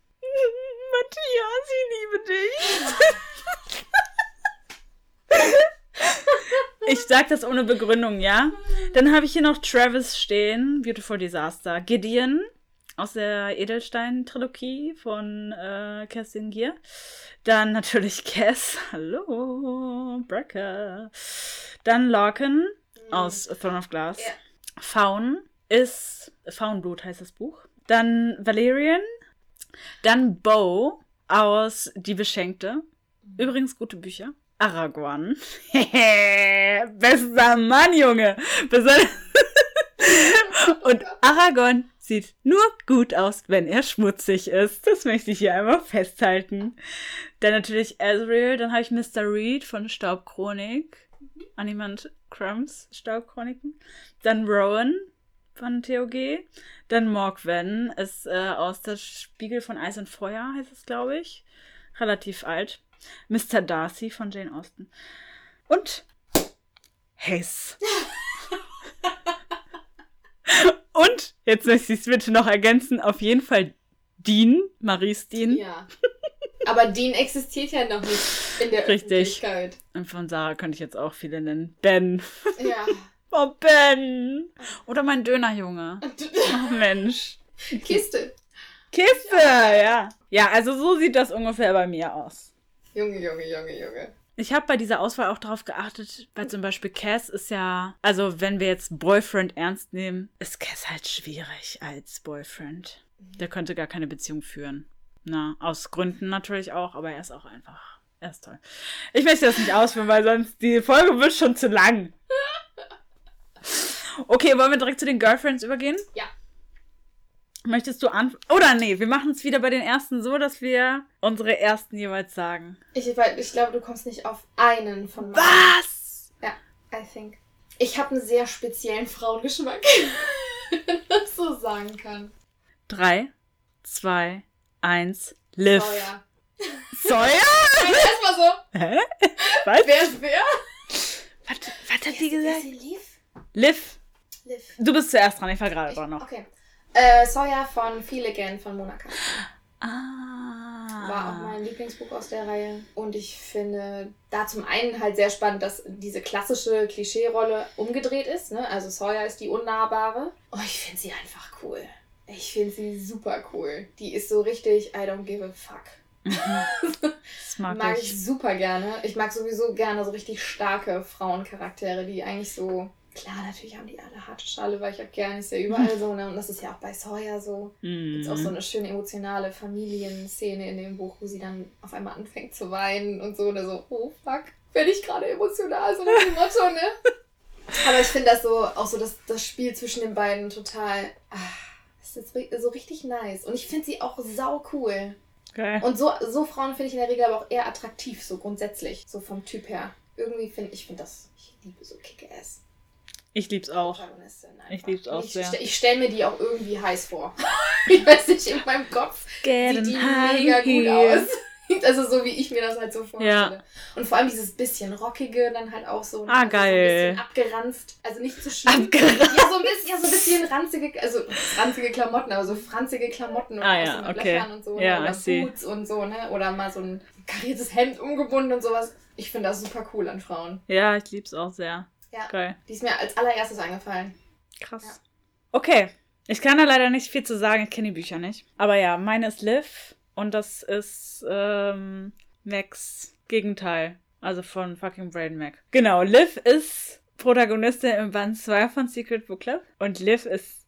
Matthias, ich liebe dich. ich sag das ohne Begründung, ja? Dann habe ich hier noch Travis stehen, Beautiful Disaster. Gideon aus der Edelstein-Trilogie von äh, Kerstin Gier. Dann natürlich [laughs] Cass. Hallo, Brecker. Dann Larkin aus Throne of Glass. Ja. Faun ist Faunblut heißt das Buch. Dann Valerian. Dann Bo aus Die Beschenkte. Übrigens gute Bücher. Aragorn. [laughs] Bester Mann, Junge. [laughs] Und Aragorn sieht nur gut aus, wenn er schmutzig ist. Das möchte ich hier einmal festhalten. Dann natürlich Ezreal. Dann habe ich Mr. Reed von Staubchronik. Animant Crumbs Staubchroniken. Dann Rowan von TOG. Dann Morgwen ist äh, aus der Spiegel von Eis und Feuer, heißt es, glaube ich. Relativ alt. Mr. Darcy von Jane Austen. Und Hess. [laughs] Und, jetzt möchte ich es bitte noch ergänzen, auf jeden Fall Dean, Maries Dean. Ja. Aber Dean existiert ja noch nicht in der Richtig. Öffentlichkeit. Und von Sarah könnte ich jetzt auch viele nennen. Ben. Ja. Oh, Ben. Oder mein Dönerjunge. [laughs] Oh, Mensch. Kiste. Kiste, ja. Ja, also so sieht das ungefähr bei mir aus. Junge, Junge, Junge, Junge. Ich habe bei dieser Auswahl auch darauf geachtet, weil zum Beispiel Cass ist ja, also wenn wir jetzt Boyfriend ernst nehmen, ist Cass halt schwierig als Boyfriend. Der könnte gar keine Beziehung führen. Na, aus Gründen natürlich auch, aber er ist auch einfach, er ist toll. Ich möchte das nicht ausführen, weil sonst die Folge wird schon zu lang. Okay, wollen wir direkt zu den Girlfriends übergehen? Ja. Möchtest du an... Oder nee, wir machen es wieder bei den ersten so, dass wir unsere ersten jeweils sagen. Ich, ich glaube, du kommst nicht auf einen von meinen. Was? Ja, I think. Ich habe einen sehr speziellen Frauengeschmack. [laughs] Wenn man das so sagen kann. Drei, zwei, eins, Liv. Oh ja. Sawyer? [laughs] Erstmal so. Hä? Was? Wer ist wer? Was, was hat die gesagt? lief? Liv. Liv. Du bist zuerst dran, ich war gerade dran noch. Okay. Äh, Sawyer von Feel Again von Monaka. Ah. War auch mein Lieblingsbuch aus der Reihe. Und ich finde da zum einen halt sehr spannend, dass diese klassische Klischee-Rolle umgedreht ist. Ne? Also Sawyer ist die Unnahbare. Oh, ich finde sie einfach cool. Ich finde sie super cool. Die ist so richtig, I don't give a fuck. [laughs] Das mag, Mag ich. ich super gerne. Ich mag sowieso gerne so richtig starke Frauencharaktere, die eigentlich so. Klar, natürlich haben die alle harte Schale, weil ich ja gerne ist ja überall so, ne? Und das ist ja auch bei Sawyer so. Gibt's auch so Mhm. eine schöne emotionale Familienszene in dem Buch, wo sie dann auf einmal anfängt zu weinen und so, oder so, oh fuck, bin ich gerade emotional, so nach dem Motto, ne? [laughs] Aber ich finde das so, auch so das, das Spiel zwischen den beiden total, das ist ri- so richtig nice. Und ich finde sie auch sau cool. Geil. Und so, so Frauen finde ich in der Regel aber auch eher attraktiv, so grundsätzlich, so vom Typ her. Irgendwie finde ich, finde das, ich liebe so Kick-Ass. Ich lieb's auch. Ich lieb's auch ich, sehr. Ich stelle mir die auch irgendwie heiß vor. [laughs] ich weiß nicht, in meinem Kopf sieht die mega gut aus. [laughs] Also so wie ich mir das halt so vorstelle. Ja. Und vor allem dieses bisschen rockige dann halt auch so. Ah, also geil. So ein bisschen abgeranzt. Also nicht zu schlimm. Abgeranzt. Ja, so ein bisschen, ja, so ein bisschen ranzige, also ranzige Klamotten, aber so franzige Klamotten und Ah, ja, so mit okay. Löchern und so. Ja? I Oder see. Boots und so, ne? Oder mal so ein kariertes Hemd umgebunden und sowas. Ich finde das super cool an Frauen. Ja, ich lieb's auch sehr. Ja. Geil. Die ist mir als allererstes eingefallen. Krass. Ja. Okay. Ich kann da leider nicht viel zu sagen, ich kenne die Bücher nicht. Aber ja, meine ist Liv und das ist ähm, Max Gegenteil. Also von fucking Brain Mac. Genau, Liv ist Protagonistin im Band 2 von Secret Book Club. Und Liv ist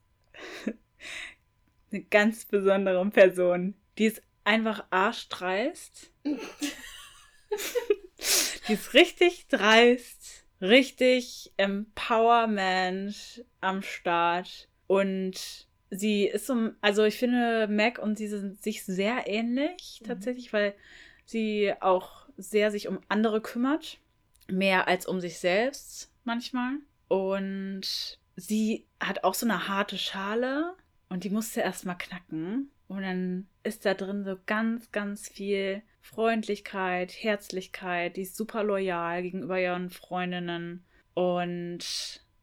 [laughs] eine ganz besondere Person. Die ist einfach arschdreist. [laughs] die ist richtig dreist, richtig Empowerment am Start. Und sie ist so, also ich finde, Mac und sie sind sich sehr ähnlich Mhm. tatsächlich, weil sie auch sehr sich um andere kümmert. Mehr als um sich selbst manchmal. Und sie hat auch so eine harte Schale und die musste erstmal knacken. Und dann ist da drin so ganz, ganz viel Freundlichkeit, Herzlichkeit. Die ist super loyal gegenüber ihren Freundinnen und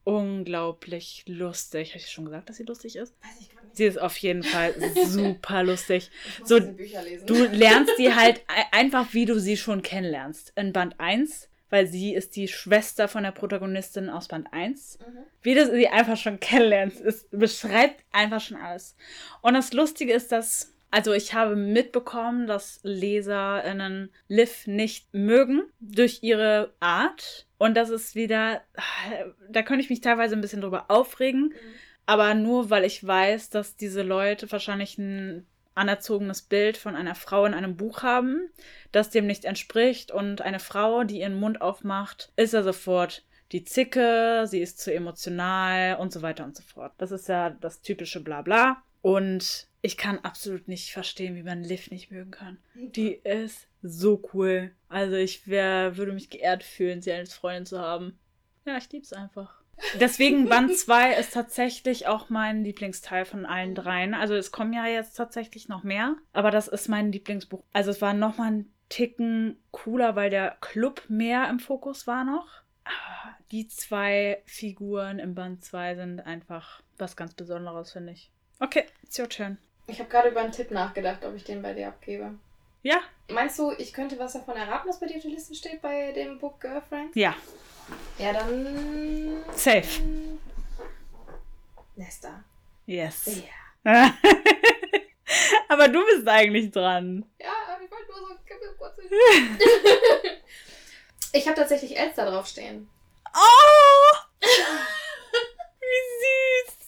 unglaublich lustig. Habe ich schon gesagt, dass sie lustig ist? Weiß ich gar nicht. Sie ist auf jeden Fall [laughs] super lustig. So. Du [laughs] lernst die halt ei- einfach, wie du sie schon kennenlernst. In Band 1, weil sie ist die Schwester von der Protagonistin aus Band 1. Mhm. Wie du sie einfach schon kennenlernst, es beschreibt einfach schon alles. Und das Lustige ist, dass, also ich habe mitbekommen, dass LeserInnen Liv nicht mögen durch ihre Art. Und das ist wieder, [sighs] da könnte ich mich teilweise ein bisschen drüber aufregen. Aber nur weil ich weiß, dass diese Leute wahrscheinlich ein anerzogenes Bild von einer Frau in einem Buch haben, das dem nicht entspricht. Und eine Frau, die ihren Mund aufmacht, ist ja sofort die Zicke, sie ist zu emotional und so weiter und so fort. Das ist ja das typische Blabla. Und ich kann absolut nicht verstehen, wie man Liv nicht mögen kann. Die ist so cool. Also ich wär, würde mich geehrt fühlen, sie als Freundin zu haben. Ja, ich lieb's einfach. Deswegen Band 2 ist tatsächlich auch mein Lieblingsteil von allen dreien. Also es kommen ja jetzt tatsächlich noch mehr, aber das ist mein Lieblingsbuch. Also es war noch mal ein Ticken cooler, weil der Club mehr im Fokus war noch. Aber die zwei Figuren im Band 2 sind einfach was ganz Besonderes, finde ich. Okay, it's your turn. Ich habe gerade über einen Tipp nachgedacht, ob ich den bei dir abgebe. Ja? Meinst du, ich könnte was davon erraten, was bei dir auf der Liste steht bei dem Book Girlfriend? Ja. Ja, dann. Safe. Nesta. Yes. Ja. [laughs] aber du bist eigentlich dran. Ja, aber ich wollte nur so kurz. [laughs] ich habe tatsächlich Elster draufstehen. Oh! [laughs] Wie süß.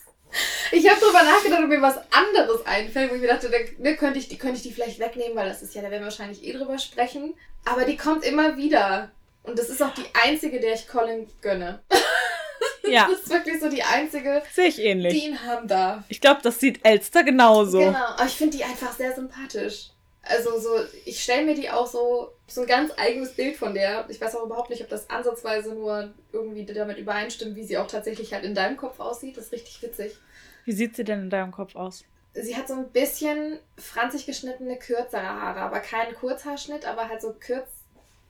Ich habe drüber nachgedacht, ob mir was anderes einfällt, wo ich mir dachte, da, ne, könnte, ich, die, könnte ich die vielleicht wegnehmen, weil das ist ja, da werden wir wahrscheinlich eh drüber sprechen. Aber die kommt immer wieder. Und das ist auch die einzige, der ich Colin gönne. [laughs] Ja, Das ist wirklich so die einzige, sehe ich die ähnlich. ihn haben darf. Ich glaube, das sieht Elster genauso. Genau, aber ich finde die einfach sehr sympathisch. Also so, ich stelle mir die auch so, so ein ganz eigenes Bild von der. Ich weiß auch überhaupt nicht, ob das ansatzweise nur irgendwie damit übereinstimmt, wie sie auch tatsächlich halt in deinem Kopf aussieht. Das ist richtig witzig. Wie sieht sie denn in deinem Kopf aus? Sie hat so ein bisschen franzig geschnittene, kürzere Haare, aber keinen Kurzhaarschnitt, aber halt so kürz,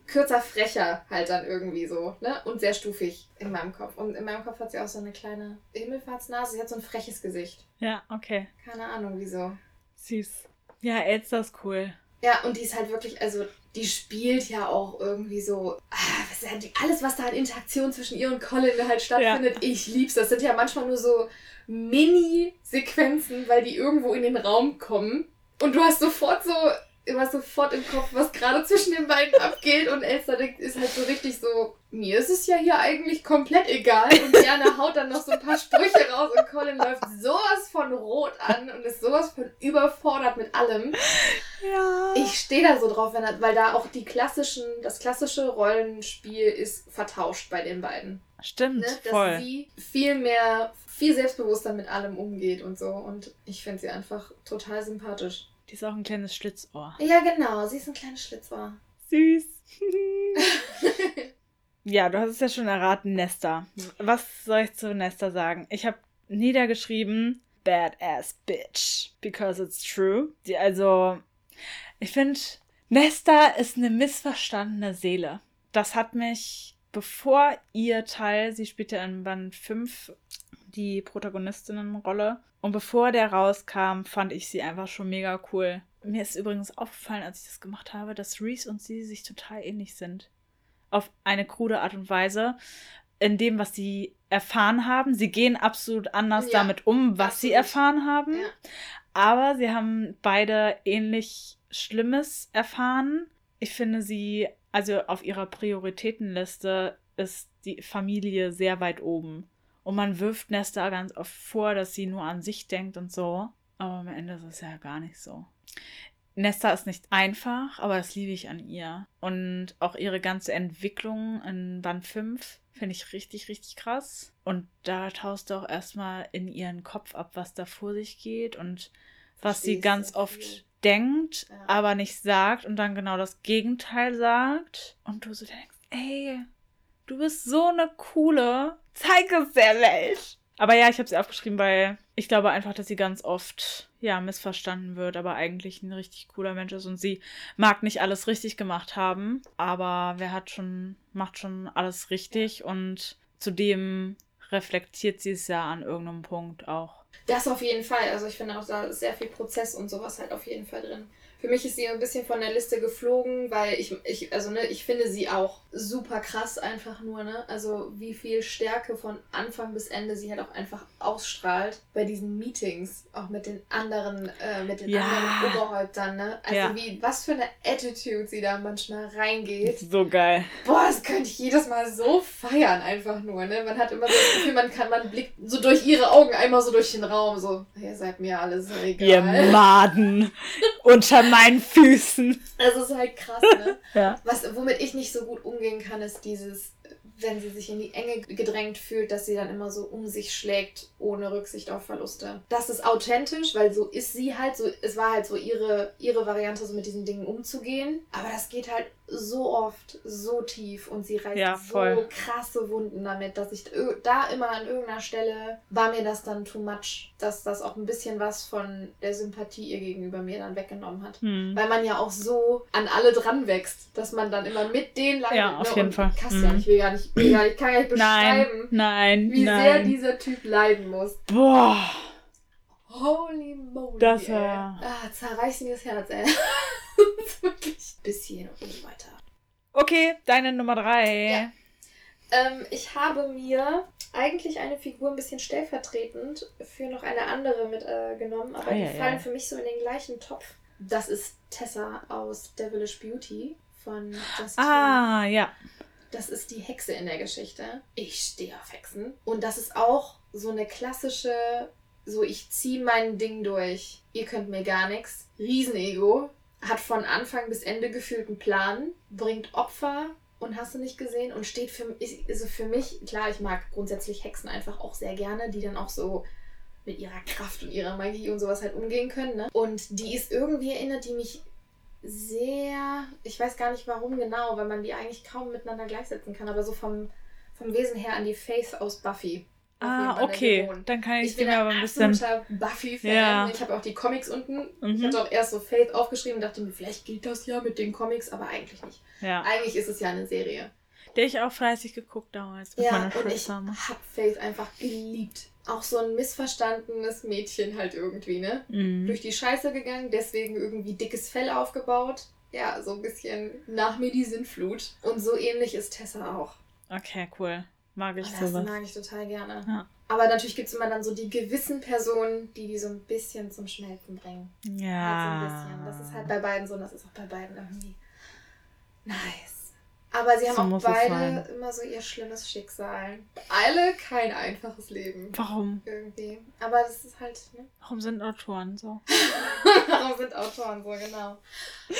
kürzer, frecher halt dann irgendwie so, ne? Und sehr stufig in meinem Kopf. Und in meinem Kopf hat sie auch so eine kleine Himmelfahrtsnase. Sie hat so ein freches Gesicht. Ja, okay. Keine Ahnung, wieso. Süß. Ja, Elster ist cool. Ja, und die ist halt wirklich, also die spielt ja auch irgendwie so, ah, ja alles, was da an Interaktion zwischen ihr und Colin halt stattfindet, ich lieb's. Das sind ja manchmal nur so Mini-Sequenzen, weil die irgendwo in den Raum kommen. Und du hast sofort so, hast sofort im Kopf, was gerade zwischen den beiden abgeht. Und Elster denkt, ist halt so richtig so, mir ist es ja hier eigentlich komplett egal. Und Diana haut dann noch so ein paar Sprüche raus und Colin läuft sowas von rot an und ist sowas von überfordert mit allem. Ja. Ich stehe da so drauf, wenn er, weil da auch die klassischen, das klassische Rollenspiel ist vertauscht bei den beiden. Stimmt, Ne? Dass voll. sie viel mehr, viel selbstbewusster mit allem umgeht und so. Und ich finde sie einfach total sympathisch. Die ist auch ein kleines Schlitzohr. Ja, genau, sie ist ein kleines Schlitzohr. Süß. [laughs] ja, du hast es ja schon erraten, Nesta. Was soll ich zu Nesta sagen? Ich habe niedergeschrieben, Badass Bitch. Because it's true. Die, also, ich finde, Nesta ist eine missverstandene Seele. Das hat mich, bevor ihr Teil, sie spielt ja in Band 5 die Protagonistinnenrolle. Und bevor der rauskam, fand ich sie einfach schon mega cool. Mir ist übrigens aufgefallen, als ich das gemacht habe, dass Reese und sie sich total ähnlich sind. Auf eine krude Art und Weise. In dem, was sie erfahren haben. Sie gehen absolut anders Ja, damit um, was sie absolut. erfahren haben. Ja. Aber sie haben beide ähnlich Schlimmes erfahren. Ich finde sie, also auf ihrer Prioritätenliste ist die Familie sehr weit oben. Und man wirft Nesta ganz oft vor, dass sie nur an sich denkt und so. Aber am Ende ist es ja gar nicht so. Nesta ist nicht einfach, aber das liebe ich an ihr. Und auch ihre ganze Entwicklung in Band 5 finde ich richtig, richtig krass. Und da taust du auch erstmal in ihren Kopf ab, was da vor sich geht und was sie ganz oft viel. Denkt, Ja. aber nicht sagt und dann genau das Gegenteil sagt. Und du so denkst, ey, du bist so eine coole, zeig es der Welt. Aber ja, ich habe sie aufgeschrieben, weil ich glaube einfach, dass sie ganz oft ja missverstanden wird, aber eigentlich ein richtig cooler Mensch ist und sie mag nicht alles richtig gemacht haben, aber wer hat schon macht schon alles richtig und zudem reflektiert sie es ja an irgendeinem Punkt auch. Das auf jeden Fall. Also ich finde auch, da sehr viel Prozess und sowas halt auf jeden Fall drin. Für mich ist sie ein bisschen von der Liste geflogen, weil ich, ich, also ne, ich finde sie auch super krass einfach nur, ne? Also wie viel Stärke von Anfang bis Ende sie halt auch einfach ausstrahlt bei diesen Meetings, auch mit den anderen, äh, mit den Ja. anderen Oberhäuptern, ne? Also Ja. wie, was für eine Attitude sie da manchmal reingeht. So geil. Boah, das könnte ich jedes Mal so feiern, einfach nur, ne? Man hat immer so das Gefühl, man kann, man blickt so durch ihre Augen einmal so durch den Raum, so, ihr seid mir alles so Ihr egal. Maden unter meinen Füßen. Das ist halt krass, ne? [laughs] Ja. Was, womit ich nicht so gut umgehen kann, ist dieses, wenn sie sich in die Enge gedrängt fühlt, dass sie dann immer so um sich schlägt, ohne Rücksicht auf Verluste. Das ist authentisch, weil so ist sie halt, so, es war halt so ihre, ihre Variante, so mit diesen Dingen umzugehen. Aber das geht halt so oft, so tief und sie reißt Ja, so krasse Wunden damit, dass ich da immer an irgendeiner Stelle war mir das dann too much, dass das auch ein bisschen was von der Sympathie ihr gegenüber mir dann weggenommen hat. Hm. Weil man ja auch so an alle dran wächst, dass man dann immer mit denen leidet. Ja, auf ne? jeden und Fall. Kastian, Mhm. ich will gar nicht, will gar nicht, ich kann gar nicht Nein, beschreiben, nein, wie sehr nein. dieser Typ leiden muss. Boah, Holy moly. Das war- Ah, zerreißt mir das Herz, ey. [laughs] [laughs] wirklich bis hier und nicht weiter. okay, deine Nummer drei. Ja. Ähm, ich habe mir eigentlich eine Figur ein bisschen stellvertretend für noch eine andere mitgenommen, äh, aber Ah, die ja, fallen ja. für mich so in den gleichen Topf. Das ist Tessa aus Devilish Beauty von Just Ah, ja. Das ist die Hexe in der Geschichte. Ich stehe auf Hexen. Und das ist auch so eine klassische, so ich ziehe mein Ding durch. Ihr könnt mir gar nichts. Riesenego. Hat von Anfang bis Ende gefühlt einen Plan. Bringt Opfer und hast du nicht gesehen. Und steht für, mich- also für mich, klar, ich mag grundsätzlich Hexen einfach auch sehr gerne, die dann auch so mit ihrer Kraft und ihrer Magie und sowas halt umgehen können. Ne? Und die ist irgendwie erinnert die mich sehr, ich weiß gar nicht warum genau, weil man die eigentlich kaum miteinander gleichsetzen kann, aber so vom, vom Wesen her an die Faith aus Buffy. Ah, okay. Dann kann ich, Ich bin aber ein bisschen. Buffy-Fan. Ja. Ich habe auch die Comics unten. Ich Mhm. hatte auch erst so Faith aufgeschrieben und dachte mir, vielleicht gilt das ja mit den Comics, aber eigentlich nicht. Ja. Eigentlich ist es ja eine Serie. Der ich auch fleißig geguckt damals mit Ja, meiner und ich Schwester. habe Faith einfach geliebt. Auch so ein missverstandenes Mädchen halt irgendwie, ne? Mhm. durch die Scheiße gegangen, deswegen irgendwie dickes Fell aufgebaut. Ja, so ein bisschen nach mir die Sinnflut. Und so ähnlich ist Tessa auch. Okay, cool. Mag ich das sowas. mag ich total gerne. Ja. Aber natürlich gibt es immer dann so die gewissen Personen, die die so ein bisschen zum Schmelzen bringen. Halt so ein bisschen. Das ist halt bei beiden so und das ist auch bei beiden irgendwie nice. Aber sie haben So auch beide immer so ihr schlimmes Schicksal. Alle kein einfaches Leben. Warum? Irgendwie. Aber das ist halt, ne? [laughs] Warum sind Autoren so? Warum sind Autoren so, genau.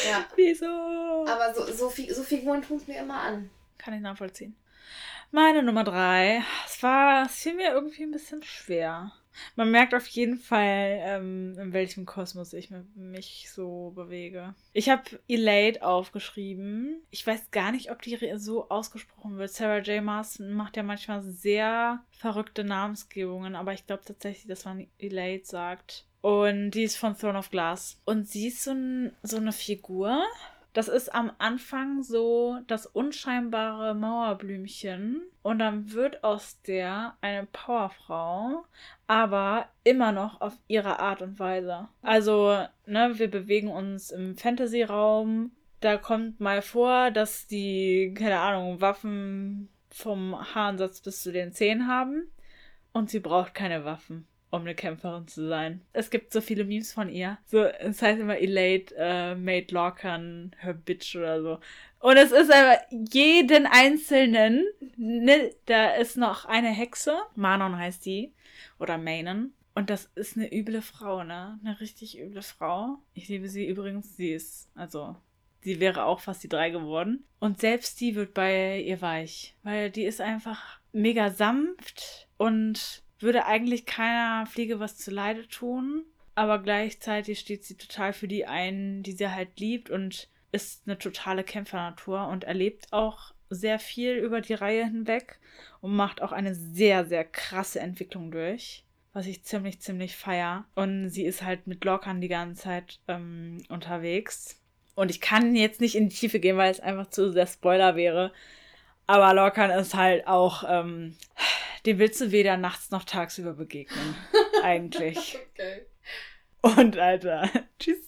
Ja. Wieso? Aber so, so, so Figuren tun es mir immer an. Kann ich nachvollziehen. Meine Nummer drei. Es war, es fiel mir irgendwie ein bisschen schwer. Man merkt auf jeden Fall, ähm, in welchem Kosmos ich mi- mich so bewege. Ich habe Elate aufgeschrieben. Ich weiß gar nicht, ob die so ausgesprochen wird. Sarah J. Marston macht ja manchmal sehr verrückte Namensgebungen, aber ich glaube tatsächlich, dass man Elate sagt. Und die ist von Throne of Glass. Und sie ist so, ein, so eine Figur, das ist am Anfang so das unscheinbare Mauerblümchen und dann wird aus der eine Powerfrau, aber immer noch auf ihre Art und Weise. Also, ne, wir bewegen uns im Fantasy-Raum. Da kommt mal vor, dass die, keine Ahnung, Waffen vom Haaransatz bis zu den Zehen haben und sie braucht keine Waffen um eine Kämpferin zu sein. Es gibt so viele Memes von ihr. So, es heißt immer Elate äh, made Lorcan her bitch oder so. Und es ist aber jeden einzelnen, ne, da ist noch eine Hexe, Manon heißt die, oder Manon. Und das ist eine üble Frau, ne? Eine richtig üble Frau. Ich liebe sie übrigens. Sie ist, also, sie wäre auch fast die drei geworden. Und selbst die wird bei ihr weich. Weil die ist einfach mega sanft und würde eigentlich keiner Fliege was zu Leide tun. Aber gleichzeitig steht sie total für die ein, die sie halt liebt und ist eine totale Kämpfernatur und erlebt auch sehr viel über die Reihe hinweg und macht auch eine sehr, sehr krasse Entwicklung durch, was ich ziemlich, ziemlich feier. Und sie ist halt mit Lockern die ganze Zeit ähm, unterwegs. Und ich kann jetzt nicht in die Tiefe gehen, weil es einfach zu sehr Spoiler wäre. Aber Lockern ist halt auch, ähm, dem willst du weder nachts noch tagsüber begegnen. [laughs] eigentlich. Okay. Und Alter, [laughs] tschüss.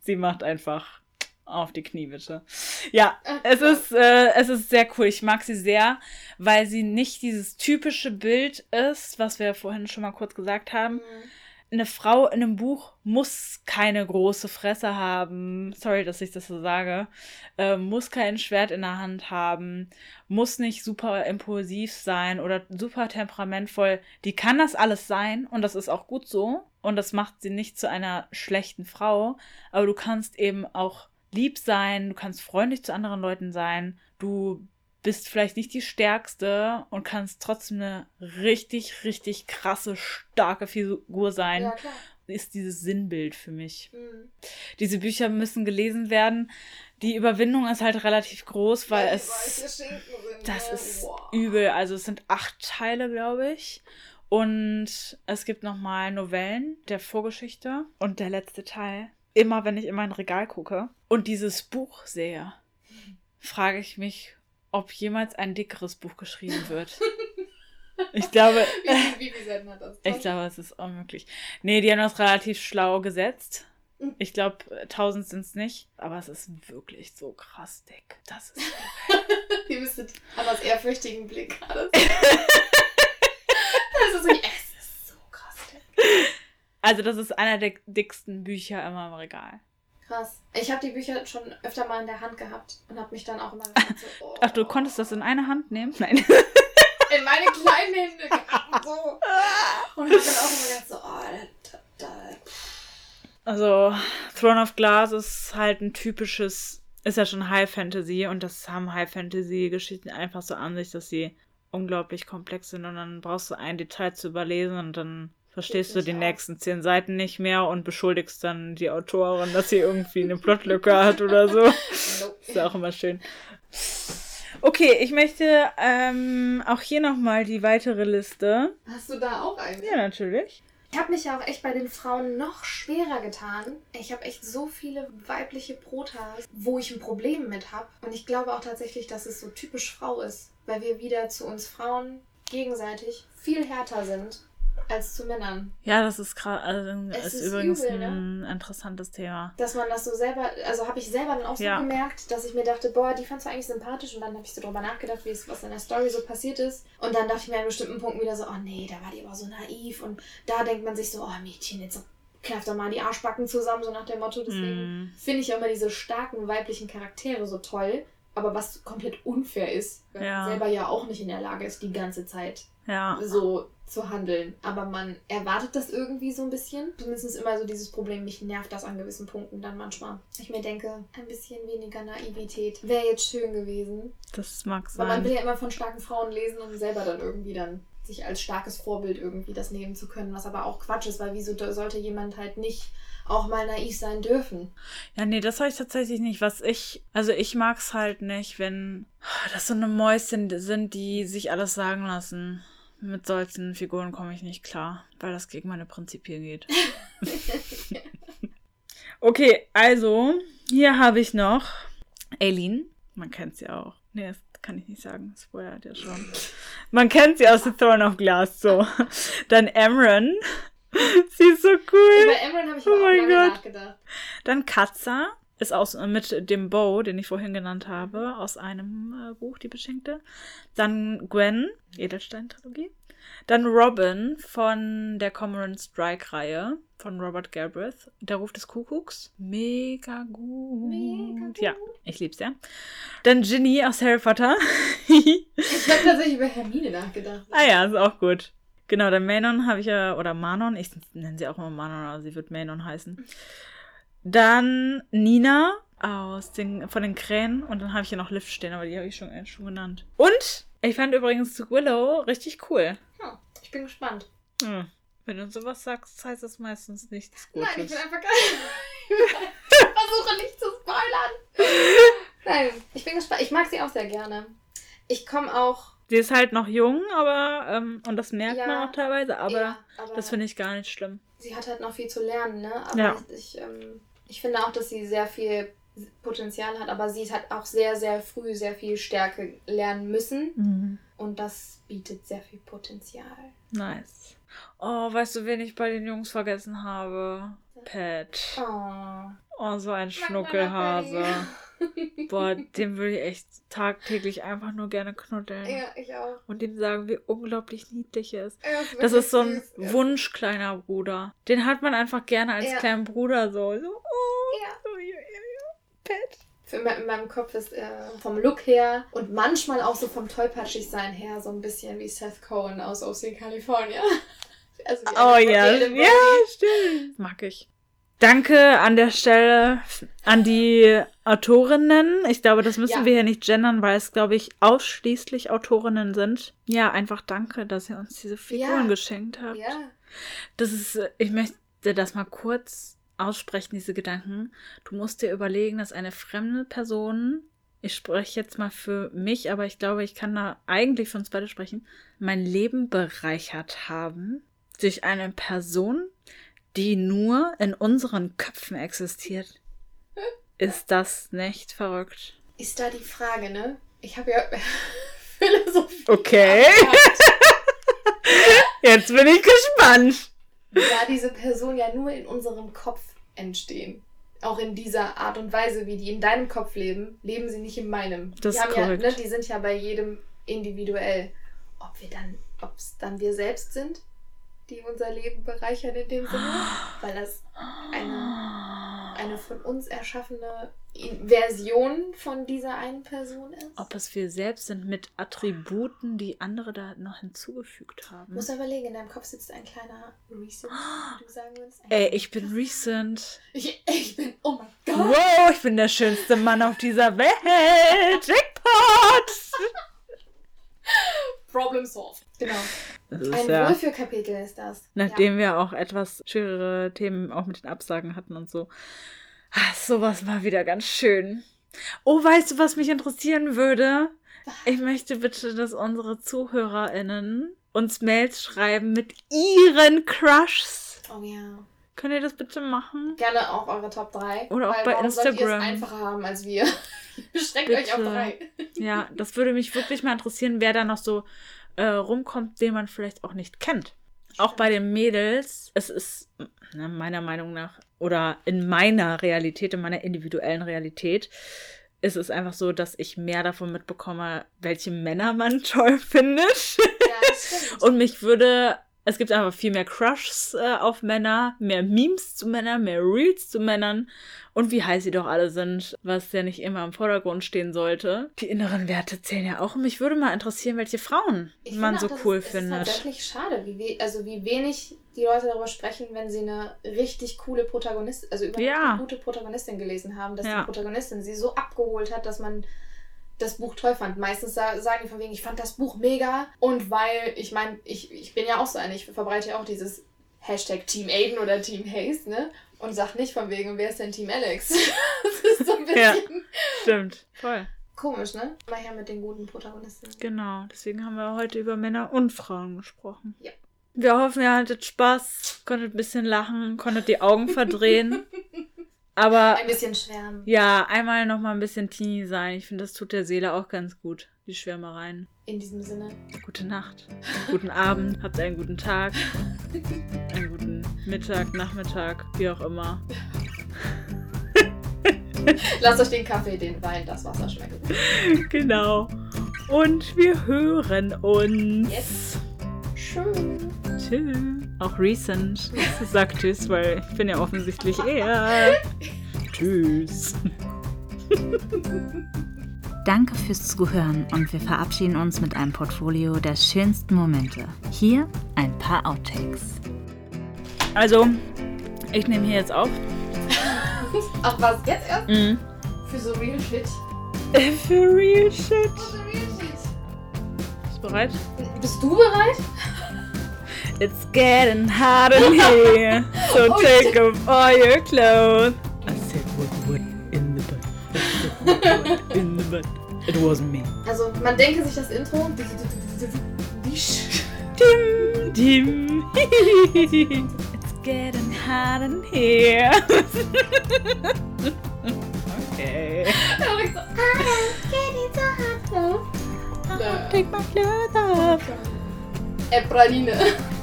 Sie macht einfach auf die Knie, bitte. Ja, es ist, äh, es ist sehr cool. Ich mag sie sehr, weil sie nicht dieses typische Bild ist, was wir vorhin schon mal kurz gesagt haben. Mhm. Eine Frau in einem Buch muss keine große Fresse haben. Sorry, dass ich das so sage. Äh, muss kein Schwert in der Hand haben. Muss nicht super impulsiv sein oder super temperamentvoll. Die kann das alles sein und das ist auch gut so. Und das macht sie nicht zu einer schlechten Frau. Aber du kannst eben auch lieb sein, du kannst freundlich zu anderen Leuten sein, du bist vielleicht nicht die Stärkste und kannst trotzdem eine richtig, richtig krasse, starke Figur sein. Ja, klar. Ist dieses Sinnbild für mich. Mhm. Diese Bücher müssen gelesen werden. Die Überwindung ist halt relativ groß, weil ja, es. Sind, das ne? ist wow. übel. Also es sind acht Teile, glaube ich. Und es gibt nochmal Novellen der Vorgeschichte. Und der letzte Teil immer, wenn ich in mein Regal gucke und dieses Buch sehe, frage ich mich, ob jemals ein dickeres Buch geschrieben wird. [laughs] Ich glaube. wie, wie, wie hat das? Ich glaube, es ist unmöglich. Nee, die haben das relativ schlau gesetzt. Ich glaube, 1000 sind es nicht, aber es ist wirklich so krass dick. Das ist. [laughs] Ihr müsstet Annas ehrfürchtigen Blick gerade. [laughs] das ist nicht, es ist so krass dick. Also, das ist einer der dicksten Bücher immer im Regal. Krass. Ich habe die Bücher schon öfter mal in der Hand gehabt und habe mich dann auch immer gedacht, so, oh. Ach, du konntest das in eine Hand nehmen? Nein. [laughs] In meine kleinen Hände gehabt, so. [laughs] Und habe dann auch immer gedacht, so, oh, da, da. Also, Throne of Glass ist halt ein typisches, ist ja schon High Fantasy und das haben High Fantasy Geschichten einfach so an sich, dass sie unglaublich komplex sind und dann brauchst du ein Detail zu überlesen und dann verstehst du die auch. nächsten zehn Seiten nicht mehr und beschuldigst dann die Autorin, dass sie irgendwie eine Plotlücke hat oder so. Nope. [laughs] Ist auch immer schön. Okay, ich möchte ähm, auch hier nochmal die weitere Liste. Hast du da auch eine? Ja, natürlich. Ich habe mich ja auch echt bei den Frauen noch schwerer getan. Ich habe echt so viele weibliche Protas, wo ich ein Problem mit habe. Und ich glaube auch tatsächlich, dass es so typisch Frau ist, weil wir wieder zu uns Frauen gegenseitig viel härter sind als zu Männern. Ja, das ist gerade also, ist, ist, übrigens übel, ne? ein interessantes Thema. Dass man das so selber, also habe ich selber dann auch so ja. gemerkt, dass ich mir dachte, boah, die fandst du eigentlich sympathisch und dann habe ich so drüber nachgedacht, wie es was in der Story so passiert ist und dann dachte ich mir an bestimmten Punkten wieder so, oh nee, da war die aber so naiv und da denkt man sich so, oh Mädchen, jetzt kneift doch mal die Arschbacken zusammen, so nach dem Motto. Deswegen mm. finde ich ja immer diese starken weiblichen Charaktere so toll, aber was komplett unfair ist, weil ja. man selber ja auch nicht in der Lage ist, die ganze Zeit ja. so zu handeln. Aber man erwartet das irgendwie so ein bisschen. Zumindest immer so dieses Problem, mich nervt das an gewissen Punkten dann manchmal. Ich mir denke, ein bisschen weniger Naivität wäre jetzt schön gewesen. Das mag sein. Weil man will ja immer von starken Frauen lesen, um selber dann irgendwie dann sich als starkes Vorbild irgendwie das nehmen zu können, was aber auch Quatsch ist, weil wieso sollte jemand halt nicht auch mal naiv sein dürfen. Ja, nee, das habe ich tatsächlich nicht. Was ich, also ich mag es halt nicht, wenn das so eine Mäuschen sind, die sich alles sagen lassen. Mit solchen Figuren komme ich nicht klar, weil das gegen meine Prinzipien geht. [laughs] okay, also, hier habe ich noch Aileen. Man kennt sie auch. Nee, das kann ich nicht sagen. Spoilert ja schon. Man kennt sie aus The Throne of Glass, so. Dann Emran. [laughs] sie ist so cool. Über Emran habe ich oh auch lange Gott. nachgedacht. Dann Katza ist aus, mit dem Bow, den ich vorhin genannt habe, aus einem äh, Buch, die Beschenkte. Dann Gwen, Edelstein-Trilogie. Dann Robin von der Cormoran Strike-Reihe von Robert Galbraith. Der Ruf des Kuckucks. Mega gut. Mega gut. Ja, ich lieb's ja. Dann Ginny aus Harry Potter. [laughs] ich habe tatsächlich über Hermine nachgedacht. Ah ja, ist auch gut. Genau, der Manon habe ich ja, oder Manon, ich nenne sie auch immer Manon, aber sie wird Manon heißen. Dann Nina aus den, von den Krähen und dann habe ich hier noch Lift stehen, aber die habe ich schon, äh, schon genannt. Und ich fand übrigens Willow richtig cool. Hm, ich bin gespannt. Hm. Wenn du sowas sagst, heißt das meistens nichts Gutes. Nein, ich bin einfach geil. [laughs] ich versuche nicht zu spoilern. Nein, ich bin gespannt. Ich mag sie auch sehr gerne. Ich komme auch. Sie ist halt noch jung, aber, ähm, und das merkt Ja. man auch teilweise, aber, ja, aber das finde ich gar nicht schlimm. sie hat halt noch viel zu lernen, ne? Aber Ja. ich, ich, ähm, ich finde auch, dass sie sehr viel Potenzial hat, aber sie hat auch sehr, sehr früh sehr viel Stärke lernen müssen. Und das bietet sehr viel Potenzial. Nice. Oh, weißt du, wen ich bei den Jungs vergessen habe? Pat. Oh. Oh, so ein Schnuckelhase. Boah, [laughs] den würde ich echt tagtäglich einfach nur gerne knuddeln. Ja, ich auch. Und ihm sagen, wie unglaublich niedlich er ist. Er Das ist so ein süß. Ja. Wunsch kleiner Bruder. Den hat man einfach gerne als Ja. kleinen Bruder so. so Ja. oh, ja. Pat. Für in meinem Kopf ist er vom Look her und manchmal auch so vom Tollpatschig-Sein her so ein bisschen wie Seth Cohen aus OC California. [laughs] Also Oh ja, ja, stimmt. Mag ich. Danke an der Stelle an die Autorinnen. Ich glaube, das müssen Ja. wir hier nicht gendern, weil es, glaube ich, ausschließlich Autorinnen sind. Ja, einfach danke, dass ihr uns diese Figuren Ja. geschenkt habt. Ja, Das ist, äh, ich möchte das mal kurz aussprechen, diese Gedanken. Du musst dir überlegen, dass eine fremde Person, ich spreche jetzt mal für mich, aber ich glaube, ich kann da eigentlich für uns beide sprechen, mein Leben bereichert haben durch eine Person, die nur in unseren Köpfen existiert. [laughs] Ist das nicht verrückt? ist da die Frage, ne? Ich habe ja [laughs] Philosophie. Okay. [laughs] Jetzt bin ich gespannt. Da diese Person ja nur in unserem Kopf entstehen. Auch in dieser Art und Weise, wie die in deinem Kopf leben, leben sie nicht in meinem. Das die, ist ja, ne, die sind ja bei jedem individuell. Ob wir dann, ob es dann wir selbst sind, die unser Leben bereichern in dem Sinne, weil das eine, eine von uns erschaffene Version von dieser einen Person ist. Ob es wir selbst sind mit Attributen, die andere da noch hinzugefügt haben. Muss er überlegen, in deinem Kopf sitzt ein kleiner Recent, wie [gasps] du sagen würdest. Ey, ich bin recent. Ich, ich bin, oh mein Gott. Wow, ich bin der schönste Mann auf dieser Welt. Jackpot! [laughs] Problem solved. Genau. Ein ja, Wohlfühlkapitel ist das. nachdem wir auch etwas schwerere Themen auch mit den Absagen hatten und so. Ah, sowas war wieder ganz schön. Oh, weißt du, was mich interessieren würde? Ich möchte bitte, dass unsere ZuhörerInnen uns Mails schreiben mit ihren Crushs. Ja. Oh ja. Könnt ihr das bitte machen? Gerne auch eure Top 3. Oder auch bei warum Sollt ihr Instagram. es einfacher haben als wir. [laughs] Beschränkt euch auf Bitte. drei. Ja, das würde mich wirklich mal interessieren, wer da noch so äh, rumkommt, den man vielleicht auch nicht kennt. Auch bei den Mädels, es ist ne, meiner Meinung nach oder in meiner Realität, in meiner individuellen Realität, ist es einfach so, dass ich mehr davon mitbekomme, welche Männer man [laughs] toll findet. Ja. Und mich würde, es gibt einfach viel mehr Crushs äh, auf Männer, mehr Memes zu Männern, mehr Reels zu Männern und wie heiß sie doch alle sind, was ja nicht immer im Vordergrund stehen sollte. Die inneren Werte zählen ja auch und mich würde mal interessieren, welche Frauen Ich man so cool das ist, findet. Es ist tatsächlich schade, wie, we also wie wenig die Leute darüber sprechen, wenn sie eine richtig coole Protagonistin, also über Ja. eine gute Protagonistin gelesen haben, dass Ja. die Protagonistin sie so abgeholt hat, dass man das Buch toll fand. Meistens sa- sagen die von wegen, ich fand das Buch mega und weil, ich meine, ich, ich bin ja auch so eine, ich verbreite ja auch dieses Hashtag Team Aiden oder Team Haze, ne? Und sag nicht von wegen, wer ist denn Team Alex? [laughs] das ist so ein bisschen Ja. Stimmt, voll. komisch, ne? Mal her mit den guten Protagonistinnen. Genau, deswegen haben wir heute über Männer und Frauen gesprochen. Ja. Wir hoffen, ihr hattet Spaß, konntet ein bisschen lachen, konntet die Augen verdrehen. [laughs] Aber Ein bisschen schwärmen. ja, einmal noch mal ein bisschen teeny sein. Ich finde, das tut der Seele auch ganz gut, die Schwärmereien. In diesem Sinne. Gute Nacht, guten Abend, habt einen guten Tag, einen guten Mittag, Nachmittag, wie auch immer. [laughs] Lasst euch den Kaffee, den Wein, das Wasser schmecken. Genau. Und wir hören uns. Yes. Schön. Tschüss. Auch recent. Sag tschüss, weil ich bin ja offensichtlich eher. [laughs] tschüss. Danke fürs Zuhören und wir verabschieden uns mit einem Portfolio der schönsten Momente. Hier ein paar Outtakes. Also, ich nehme hier jetzt auf. [laughs] Ach was, jetzt erst? Mhm. Für so real shit. For real shit. Für so real shit. Bist du bereit? Bist du bereit? It's getting hot in here, so [laughs] Oh, take off all your clothes. I said what what in the butt. Said what what in the butt. It wasn't me. Also, man denke sich das Intro. Wisch. Dim, dim. It's getting hot in here. okay. Ah, getting so hot now. Take my clothes off. Praline.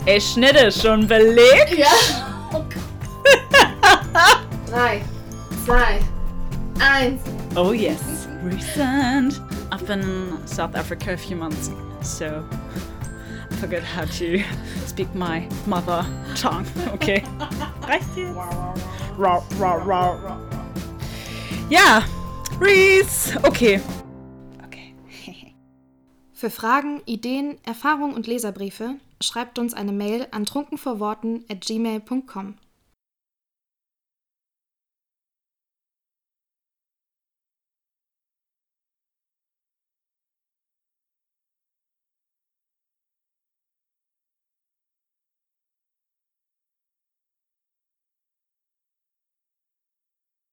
Ich er schnitte schon belegt. Ja. Oh Drei, zwei, eins. Oh yes. Recent. I've been in South Africa a few months, so I forgot how to speak my mother tongue. [laughs] Okay. Reicht jetzt? Ja, Reese. Okay. Für Fragen, Ideen, Erfahrungen und Leserbriefe schreibt uns eine Mail an trunkenvorworten at gmail.com.